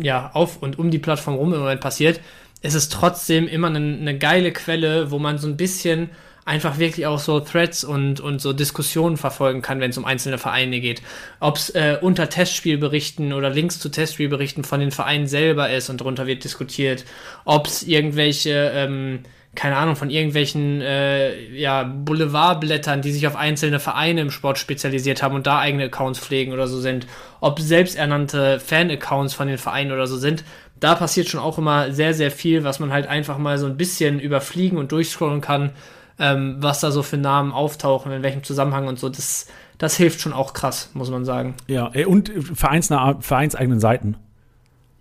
ja auf und um die Plattform rum im Moment passiert, ist es trotzdem immer eine, eine geile Quelle, wo man so ein bisschen einfach wirklich auch so Threads und, und so Diskussionen verfolgen kann, wenn es um einzelne Vereine geht. Ob es äh, unter Testspielberichten oder Links zu Testspielberichten von den Vereinen selber ist und darunter wird diskutiert. Ob es irgendwelche ähm, keine Ahnung, von irgendwelchen äh, ja, Boulevardblättern, die sich auf einzelne Vereine im Sport spezialisiert haben und da eigene Accounts pflegen oder so sind, ob selbsternannte Fan-Accounts von den Vereinen oder so sind, da passiert schon auch immer sehr, sehr viel, was man halt einfach mal so ein bisschen überfliegen und durchscrollen kann, ähm, was da so für Namen auftauchen, in welchem Zusammenhang und so. Das, das hilft schon auch krass, muss man sagen. Ja, und vereinsnahe, vereinseigenen Seiten.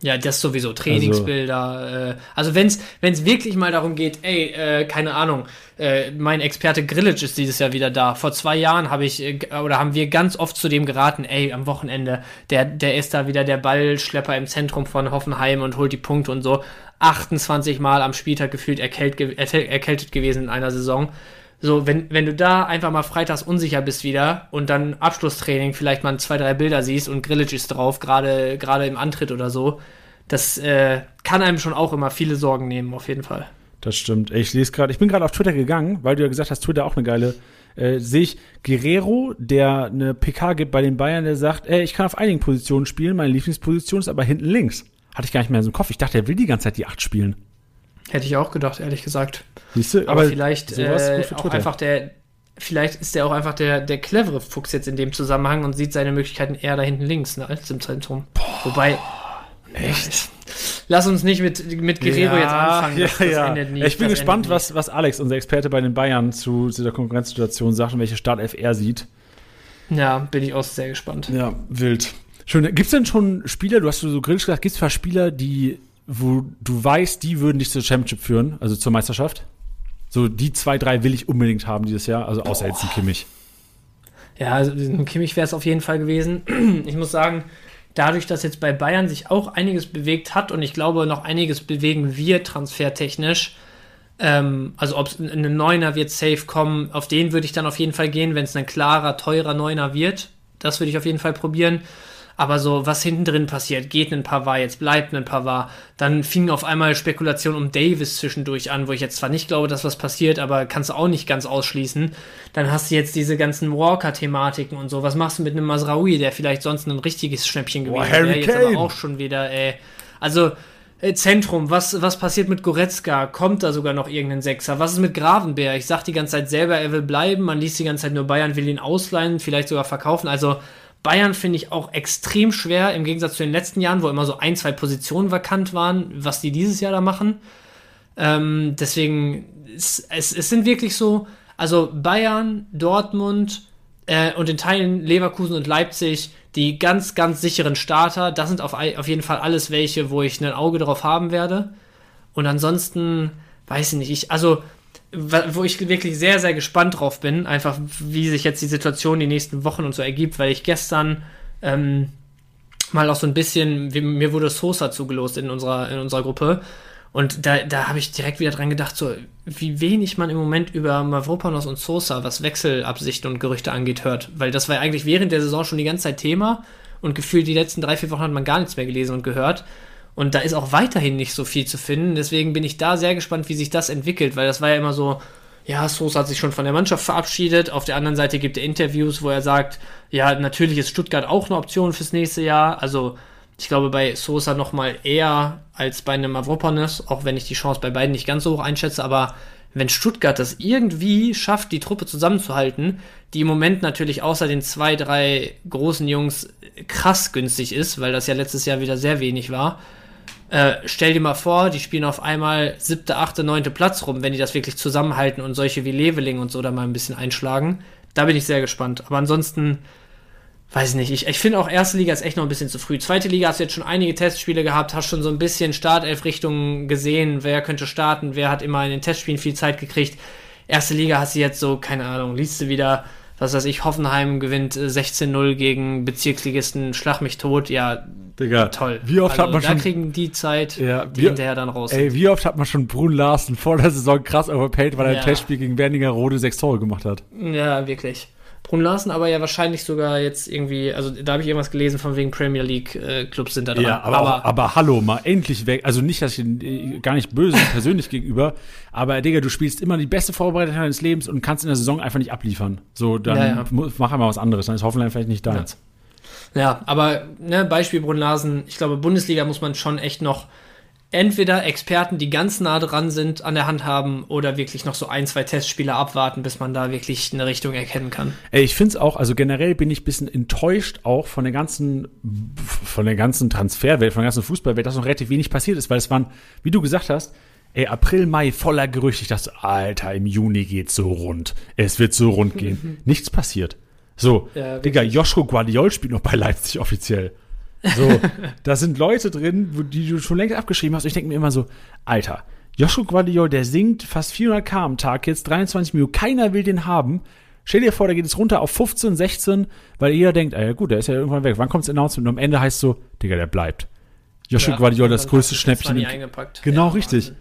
Ja, das sowieso, Trainingsbilder. Also, äh, also wenn es wirklich mal darum geht, ey, äh, keine Ahnung, äh, mein Experte Grillage ist dieses Jahr wieder da. Vor zwei Jahren habe ich, äh, oder haben wir ganz oft zu dem geraten, ey, am Wochenende, der, der ist da wieder der Ballschlepper im Zentrum von Hoffenheim und holt die Punkte und so. 28 Mal am Spieltag gefühlt erkält, erkältet gewesen in einer Saison. So, wenn, wenn du da einfach mal freitags unsicher bist wieder und dann Abschlusstraining vielleicht mal zwei, drei Bilder siehst und Grillage ist drauf, gerade gerade im Antritt oder so, das äh, kann einem schon auch immer viele Sorgen nehmen, auf jeden Fall. Das stimmt. Ich lese gerade, ich bin gerade auf Twitter gegangen, weil du ja gesagt hast, Twitter auch eine geile. Äh, sehe ich Guerrero, der eine PK gibt bei den Bayern, der sagt, ey, ich kann auf einigen Positionen spielen, meine Lieblingsposition ist aber hinten links. Hatte ich gar nicht mehr so im Kopf. Ich dachte, er will die ganze Zeit die acht spielen. Hätte ich auch gedacht, ehrlich gesagt. Siehst du, aber, aber vielleicht äh, auch einfach der, vielleicht ist er auch einfach der, der clevere Fuchs jetzt in dem Zusammenhang und sieht seine Möglichkeiten eher da hinten links ne, als im Zentrum. Boah, Wobei, echt. Lass uns nicht mit, mit Guerrero ja, jetzt anfangen. Ja, das, ja. Nie, ich bin gespannt, was, was Alex, unser Experte bei den Bayern, zu, der Konkurrenzsituation sagt und welche Startelf er sieht. Ja, bin ich auch sehr gespannt. Ja, wild. Schön. Gibt es denn schon Spieler, du hast so grillsch gesagt, gibt es Spieler, die wo du weißt, die würden dich zur Championship führen, also zur Meisterschaft? So die zwei, drei will ich unbedingt haben dieses Jahr, also außer Boah. jetzt ein Kimmich. Ja, also ein Kimmich wäre es auf jeden Fall gewesen. Ich muss sagen, dadurch, dass jetzt bei Bayern sich auch einiges bewegt hat und ich glaube noch einiges bewegen wird transfertechnisch, ähm, also ob es ein Neuner wird safe kommen, auf den würde ich dann auf jeden Fall gehen, wenn es ein klarer, teurer Neuner wird. Das würde ich auf jeden Fall probieren. Aber so, was hinten drin passiert, geht ein Pavard, jetzt bleibt ein Pavard. Dann fing auf einmal Spekulation um Davis zwischendurch an, wo ich jetzt zwar nicht glaube, dass was passiert, aber kannst du auch nicht ganz ausschließen. Dann hast du jetzt diese ganzen Walker-Thematiken und so. Was machst du mit einem Masraoui, der vielleicht sonst ein richtiges Schnäppchen gewesen wäre? Jetzt aber auch schon wieder, ey. Also, äh, Zentrum, was, was passiert mit Goretzka? Kommt da sogar noch irgendein Sechser? Was ist mit Gravenberg? Ich sag die ganze Zeit selber, er will bleiben. Man liest die ganze Zeit nur Bayern will ihn ausleihen, vielleicht sogar verkaufen. Also Bayern finde ich auch extrem schwer, im Gegensatz zu den letzten Jahren, wo immer so ein, zwei Positionen vakant waren, was die dieses Jahr da machen. Ähm, deswegen, es, es, es, sind wirklich so, also Bayern, Dortmund äh, und in Teilen Leverkusen und Leipzig, die ganz, ganz sicheren Starter. Das sind auf, auf jeden Fall alles welche, wo ich ein Auge drauf haben werde. Und ansonsten, weiß ich nicht, ich, also wo ich wirklich sehr, sehr gespannt drauf bin, einfach wie sich jetzt die Situation die nächsten Wochen und so ergibt, weil ich gestern ähm, mal auch so ein bisschen, mir wurde Sosa zugelost in unserer, in unserer Gruppe und da, da habe ich direkt wieder dran gedacht, so wie wenig man im Moment über Mavropanos und Sosa, was Wechselabsichten und Gerüchte angeht, hört, weil das war eigentlich während der Saison schon die ganze Zeit Thema und gefühlt die letzten drei, vier Wochen hat man gar nichts mehr gelesen und gehört. Und da ist auch weiterhin nicht so viel zu finden. Deswegen bin ich da sehr gespannt, wie sich das entwickelt, weil das war ja immer so, ja, Sosa hat sich schon von der Mannschaft verabschiedet. Auf der anderen Seite gibt er Interviews, wo er sagt, ja, natürlich ist Stuttgart auch eine Option fürs nächste Jahr. Also ich glaube bei Sosa noch mal eher als bei einem Avropanos, auch wenn ich die Chance bei beiden nicht ganz so hoch einschätze. Aber wenn Stuttgart das irgendwie schafft, die Truppe zusammenzuhalten, die im Moment natürlich außer den zwei, drei großen Jungs krass günstig ist, weil das ja letztes Jahr wieder sehr wenig war, äh, stell dir mal vor, die spielen auf einmal siebte, achte, neunte Platz rum, wenn die das wirklich zusammenhalten und solche wie Leveling und so da mal ein bisschen einschlagen. Da bin ich sehr gespannt. Aber ansonsten, weiß ich nicht, ich, ich finde auch erste Liga ist echt noch ein bisschen zu früh. Zweite Liga hast du jetzt schon einige Testspiele gehabt, hast schon so ein bisschen Startelf-Richtungen gesehen, wer könnte starten, wer hat immer in den Testspielen viel Zeit gekriegt. Erste Liga hast du jetzt so, keine Ahnung, liest du wieder was weiß ich, Hoffenheim gewinnt 16-0 äh, gegen Bezirksligisten Schlag mich tot, ja, Digga, toll. Wie oft also, hat man da schon. Da kriegen die Zeit, ja, die wie, hinterher dann raus. Ey, wie oft hat man schon Brun Larsen vor der Saison krass overpaid, weil er ja. ein Testspiel gegen Werninger Rode sechs Tore gemacht hat? Ja, wirklich. Brun Larsen aber ja wahrscheinlich sogar jetzt irgendwie, also da habe ich irgendwas gelesen von wegen Premier League äh, Clubs sind da dran. Ja, aber, aber, auch, aber, hallo, mal endlich weg. Also nicht, dass ich äh, gar nicht böse persönlich gegenüber, aber Digga, du spielst immer die beste Vorbereitung deines Lebens und kannst in der Saison einfach nicht abliefern. So, dann ja, ja. mach einmal was anderes, dann ist Hoffenheim vielleicht nicht da ja. Ja, aber ne, Beispiel Brun Larsen, ich glaube, Bundesliga muss man schon echt noch entweder Experten, die ganz nah dran sind, an der Hand haben oder wirklich noch so ein, zwei Testspiele abwarten, bis man da wirklich eine Richtung erkennen kann. Ey, ich finde es auch, also generell bin ich ein bisschen enttäuscht auch von der ganzen, von der ganzen Transferwelt, von der ganzen Fußballwelt, dass noch relativ wenig passiert ist, weil es waren, wie du gesagt hast, ey, April, Mai voller Gerüchte. Ich dachte, Alter, im Juni geht's so rund. Es wird so rund gehen. Nichts passiert. So, ja, Digga, Joschko Guardiol spielt noch bei Leipzig offiziell. So, da sind Leute drin, wo, die du schon längst abgeschrieben hast. Und ich denke mir immer so, Alter, Joshua Guardiol, der singt fast 400k am Tag, jetzt 23 Minuten, keiner will den haben. Stell dir vor, da geht es runter auf 15, 16, weil jeder denkt, ah ja gut, der ist ja irgendwann weg. Wann kommt das Announcement? Und am Ende heißt es so, Digga, der bleibt. Joshua ja, Guardiol, das größte Schnäppchen. Genau, ja, richtig.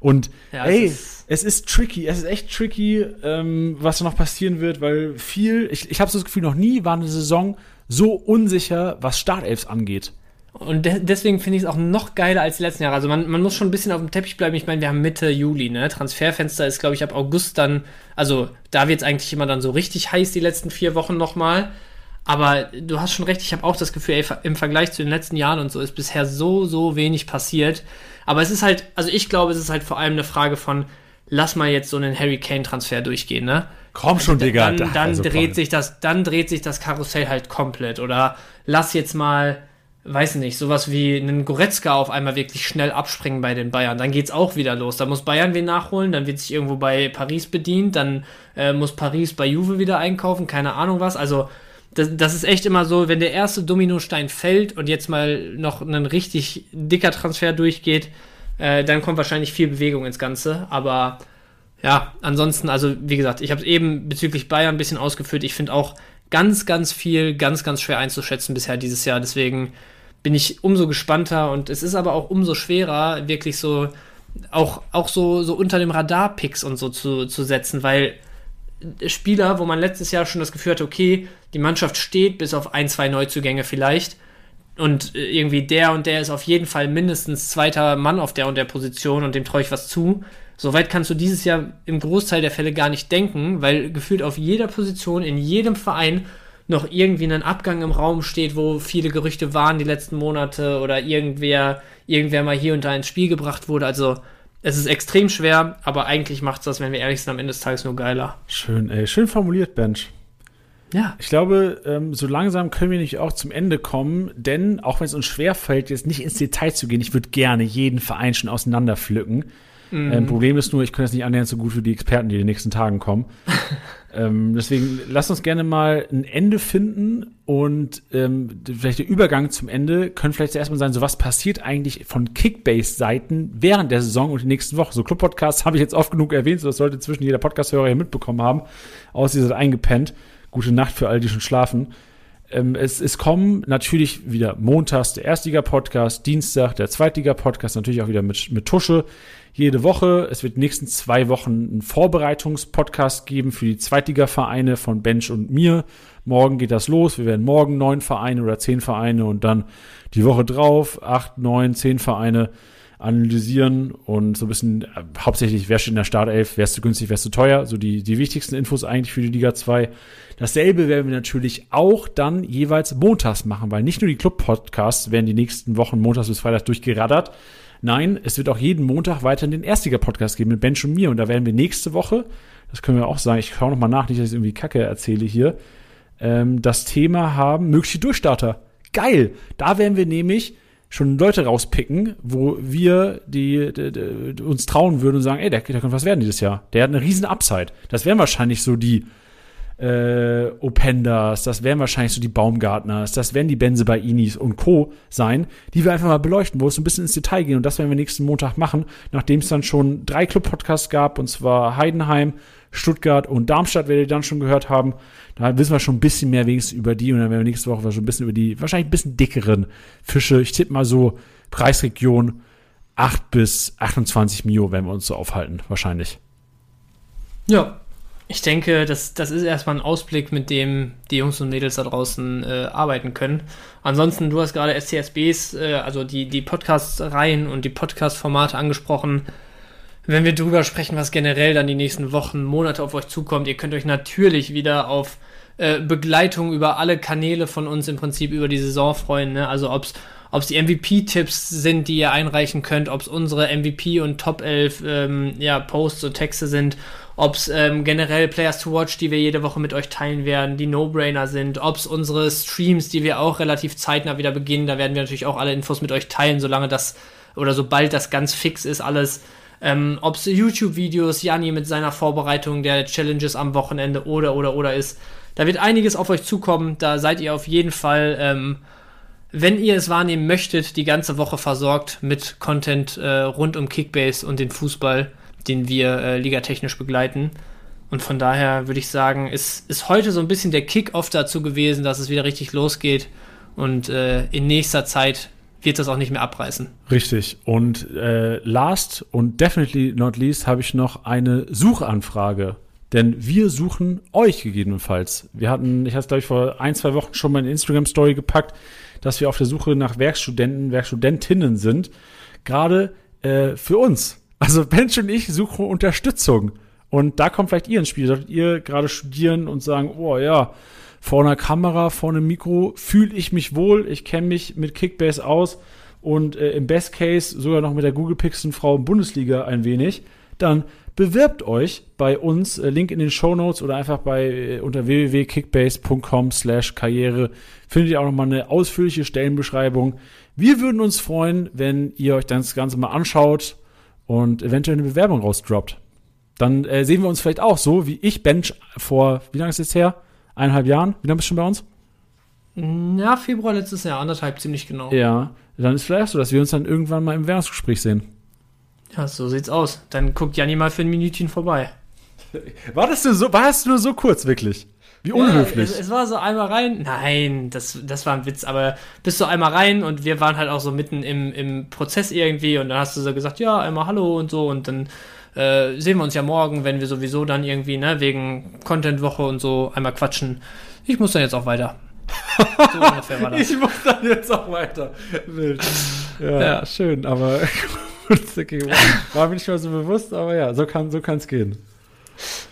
Und ja, ey, ist es ist tricky, es ist echt tricky, ähm, was noch passieren wird, weil viel, ich, ich habe so das Gefühl, noch nie war eine Saison so unsicher, was Startelfs angeht. Und de deswegen finde ich es auch noch geiler als die letzten Jahre. Also man, man muss schon ein bisschen auf dem Teppich bleiben. Ich meine, wir haben Mitte Juli, ne? Transferfenster ist, glaube ich, ab August dann, also da wird es eigentlich immer dann so richtig heiß, die letzten vier Wochen nochmal. Aber du hast schon recht, ich habe auch das Gefühl, ey, im Vergleich zu den letzten Jahren und so ist bisher so, so wenig passiert. Aber es ist halt, also ich glaube, es ist halt vor allem eine Frage von, lass mal jetzt so einen Harry Kane-Transfer durchgehen, ne? Komm schon, Digga. Dann, dann also dreht komm. sich das, dann dreht sich das Karussell halt komplett. Oder lass jetzt mal weiß nicht, sowas wie einen Goretzka auf einmal wirklich schnell abspringen bei den Bayern. Dann geht's auch wieder los. Da muss Bayern wen nachholen, dann wird sich irgendwo bei Paris bedient, dann äh, muss Paris bei Juve wieder einkaufen, keine Ahnung was. Also das, das ist echt immer so, wenn der erste Dominostein fällt und jetzt mal noch ein richtig dicker Transfer durchgeht, äh, dann kommt wahrscheinlich viel Bewegung ins Ganze. Aber ja, ansonsten, also wie gesagt, ich habe es eben bezüglich Bayern ein bisschen ausgeführt. Ich finde auch ganz, ganz viel, ganz, ganz schwer einzuschätzen bisher dieses Jahr. Deswegen bin ich umso gespannter und es ist aber auch umso schwerer, wirklich so auch, auch so, so unter dem Radar-Picks und so zu, zu setzen, weil Spieler, wo man letztes Jahr schon das Gefühl hatte, okay, die Mannschaft steht bis auf ein, zwei Neuzugänge vielleicht und äh, irgendwie der und der ist auf jeden Fall mindestens zweiter Mann auf der und der Position und dem traue ich was zu. Soweit kannst du dieses Jahr im Großteil der Fälle gar nicht denken, weil gefühlt auf jeder Position, in jedem Verein noch irgendwie ein Abgang im Raum steht, wo viele Gerüchte waren die letzten Monate oder irgendwer, irgendwer mal hier und da ins Spiel gebracht wurde. Also es ist extrem schwer, aber eigentlich macht es das, wenn wir ehrlich sind, am Ende des Tages nur geiler. Schön, ey. Schön formuliert, Bench. Ja. Ich glaube, ähm, so langsam können wir nicht auch zum Ende kommen, denn auch wenn es uns schwerfällt, jetzt nicht ins Detail zu gehen, ich würde gerne jeden Verein schon auseinanderpflücken. Mhm. Ähm, Problem ist nur, ich kann das nicht annähernd so gut wie die Experten, die in den nächsten Tagen kommen. ähm, deswegen lass uns gerne mal ein Ende finden und ähm, vielleicht der Übergang zum Ende können vielleicht zuerst mal sein, so was passiert eigentlich von Kickbase-Seiten während der Saison und die nächsten Wochen. So Club-Podcasts habe ich jetzt oft genug erwähnt, so das sollte zwischen jeder Podcast-Hörer hier mitbekommen haben. Aus dieser eingepennt. Gute Nacht für all die schon schlafen. Ähm, es, es kommen natürlich wieder montags der Erstliga-Podcast, Dienstag der Zweitliga-Podcast, natürlich auch wieder mit, mit Tusche jede Woche. Es wird nächsten zwei Wochen einen Vorbereitungspodcast geben für die Zweitliga-Vereine von Bench und mir. Morgen geht das los. Wir werden morgen neun Vereine oder zehn Vereine und dann die Woche drauf acht, neun, zehn Vereine analysieren und so ein bisschen äh, hauptsächlich, wer steht in der Startelf, wer ist zu günstig, wer ist zu teuer, so die, die wichtigsten Infos eigentlich für die Liga 2. Dasselbe werden wir natürlich auch dann jeweils montags machen, weil nicht nur die Club-Podcasts werden die nächsten Wochen montags bis freitags durchgeraddert, Nein, es wird auch jeden Montag weiter den Erstliga-Podcast geben mit Bench und mir. Und da werden wir nächste Woche, das können wir auch sagen, ich schaue nochmal nach, nicht, dass ich irgendwie Kacke erzähle hier, ähm, das Thema haben, mögliche Durchstarter. Geil! Da werden wir nämlich schon Leute rauspicken, wo wir die, die, die uns trauen würden und sagen, ey, der, der könnte was werden dieses Jahr. Der hat eine riesen Upside. Das wären wahrscheinlich so die äh, Openders, das wären wahrscheinlich so die Baumgartners, das werden die Benze bei Inis und Co. sein, die wir einfach mal beleuchten, wo es ein bisschen ins Detail gehen. Und das werden wir nächsten Montag machen, nachdem es dann schon drei Club-Podcasts gab, und zwar Heidenheim, Stuttgart und Darmstadt, werdet ihr dann schon gehört haben. Da wissen wir schon ein bisschen mehr wenigstens über die und dann werden wir nächste Woche schon ein bisschen über die wahrscheinlich ein bisschen dickeren Fische. Ich tippe mal so Preisregion 8 bis 28 Mio werden wir uns so aufhalten, wahrscheinlich. Ja, ich denke, das, das ist erstmal ein Ausblick, mit dem die Jungs und Mädels da draußen äh, arbeiten können. Ansonsten, du hast gerade SCSBs, äh, also die, die Podcast-Reihen und die Podcast-Formate angesprochen. Wenn wir drüber sprechen, was generell dann die nächsten Wochen, Monate auf euch zukommt, ihr könnt euch natürlich wieder auf äh, Begleitung über alle Kanäle von uns im Prinzip über die Saison freuen. Ne? Also ob es die MVP-Tipps sind, die ihr einreichen könnt, ob es unsere MVP und Top 11 ähm, ja, Posts und Texte sind ob es ähm, generell Players to Watch, die wir jede Woche mit euch teilen werden, die No-Brainer sind, ob es unsere Streams, die wir auch relativ zeitnah wieder beginnen, da werden wir natürlich auch alle Infos mit euch teilen, solange das oder sobald das ganz fix ist, alles. Ähm, ob es YouTube-Videos, Janni mit seiner Vorbereitung der Challenges am Wochenende oder oder oder ist. Da wird einiges auf euch zukommen. Da seid ihr auf jeden Fall ähm, wenn ihr es wahrnehmen möchtet, die ganze Woche versorgt mit Content äh, rund um Kickbase und den Fußball, den wir äh, ligatechnisch begleiten. Und von daher würde ich sagen, ist, ist heute so ein bisschen der Kick-Off dazu gewesen, dass es wieder richtig losgeht. Und äh, in nächster Zeit wird das auch nicht mehr abreißen. Richtig. Und äh, last und definitely not least habe ich noch eine Suchanfrage. Denn wir suchen euch gegebenenfalls. Wir hatten, ich hatte es glaube ich vor ein, zwei Wochen schon mal in Instagram-Story gepackt, dass wir auf der Suche nach Werkstudenten, Werkstudentinnen sind. Gerade äh, für uns. Also Bench und ich suchen Unterstützung. Und da kommt vielleicht ihr ins Spiel. Solltet ihr gerade studieren und sagen, oh ja, vor einer Kamera, vor einem Mikro fühle ich mich wohl, ich kenne mich mit Kickbase aus und äh, im Best Case sogar noch mit der Google Pixel Frau Bundesliga ein wenig, dann bewerbt euch bei uns, äh, Link in den Show Notes oder einfach bei äh, unter www.kickbase.com slash karriere findet ihr auch nochmal eine ausführliche Stellenbeschreibung. Wir würden uns freuen, wenn ihr euch das Ganze mal anschaut und eventuell eine Bewerbung rausdroppt. Dann äh, sehen wir uns vielleicht auch so, wie ich Bench vor, wie lange ist es her? Eineinhalb Jahren? Wie lange bist du schon bei uns? Ja, Februar letztes Jahr, anderthalb ziemlich genau. Ja, dann ist vielleicht so, dass wir uns dann irgendwann mal im Bewerbungsgespräch sehen. Ja, so sieht's aus. Dann guckt Janni mal für ein Minütchen vorbei. War das nur so, war das nur so kurz, wirklich? Wie unhöflich. Ja, es, es, war so einmal rein. Nein, das, das war ein Witz, aber bist du einmal rein und wir waren halt auch so mitten im, im Prozess irgendwie und dann hast du so gesagt, ja, einmal Hallo und so und dann äh, sehen wir uns ja morgen, wenn wir sowieso dann irgendwie, ne, wegen Content-Woche und so einmal quatschen. Ich muss dann jetzt auch weiter. so ungefähr war das. Ich muss dann jetzt auch weiter. Wild. Ja, ja. schön, aber war mir nicht mal so bewusst, aber ja, so kann so es gehen.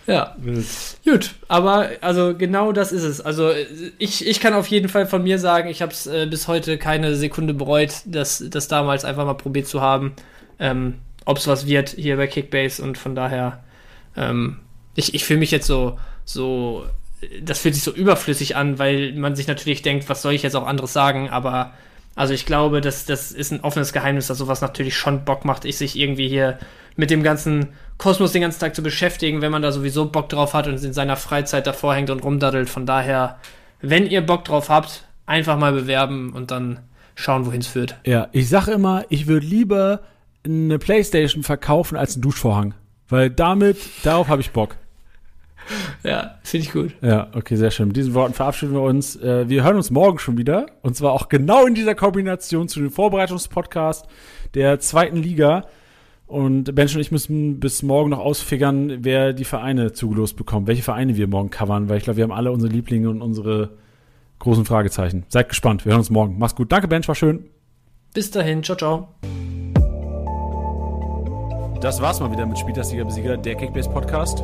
Ja. Wild. Gut, aber also genau das ist es. Also ich, ich kann auf jeden Fall von mir sagen, ich habe es äh, bis heute keine Sekunde bereut, das, das damals einfach mal probiert zu haben. Ähm, ob es was wird hier bei Kickbase und von daher, ähm, ich, ich fühle mich jetzt so, so, das fühlt sich so überflüssig an, weil man sich natürlich denkt, was soll ich jetzt auch anderes sagen, aber also ich glaube, das, das ist ein offenes Geheimnis, dass sowas natürlich schon Bock macht, ich sich irgendwie hier mit dem ganzen Kosmos den ganzen Tag zu beschäftigen, wenn man da sowieso Bock drauf hat und in seiner Freizeit davor hängt und rumdaddelt. Von daher, wenn ihr Bock drauf habt, einfach mal bewerben und dann schauen, wohin es führt. Ja, ich sage immer, ich würde lieber eine Playstation verkaufen als einen Duschvorhang. Weil damit, darauf habe ich Bock. Ja, finde ich gut. Ja, okay, sehr schön. Mit diesen Worten verabschieden wir uns. Äh, wir hören uns morgen schon wieder. Und zwar auch genau in dieser Kombination zu dem Vorbereitungspodcast der zweiten Liga. Und Bench und ich müssen bis morgen noch ausfigern, wer die Vereine zugelost bekommt, welche Vereine wir morgen covern, weil ich glaube, wir haben alle unsere Lieblinge und unsere großen Fragezeichen. Seid gespannt, wir hören uns morgen. Mach's gut. Danke, Bench, war schön. Bis dahin, ciao, ciao. Das war's mal wieder mit Spieltagsliga Besieger, der Kickbase Podcast.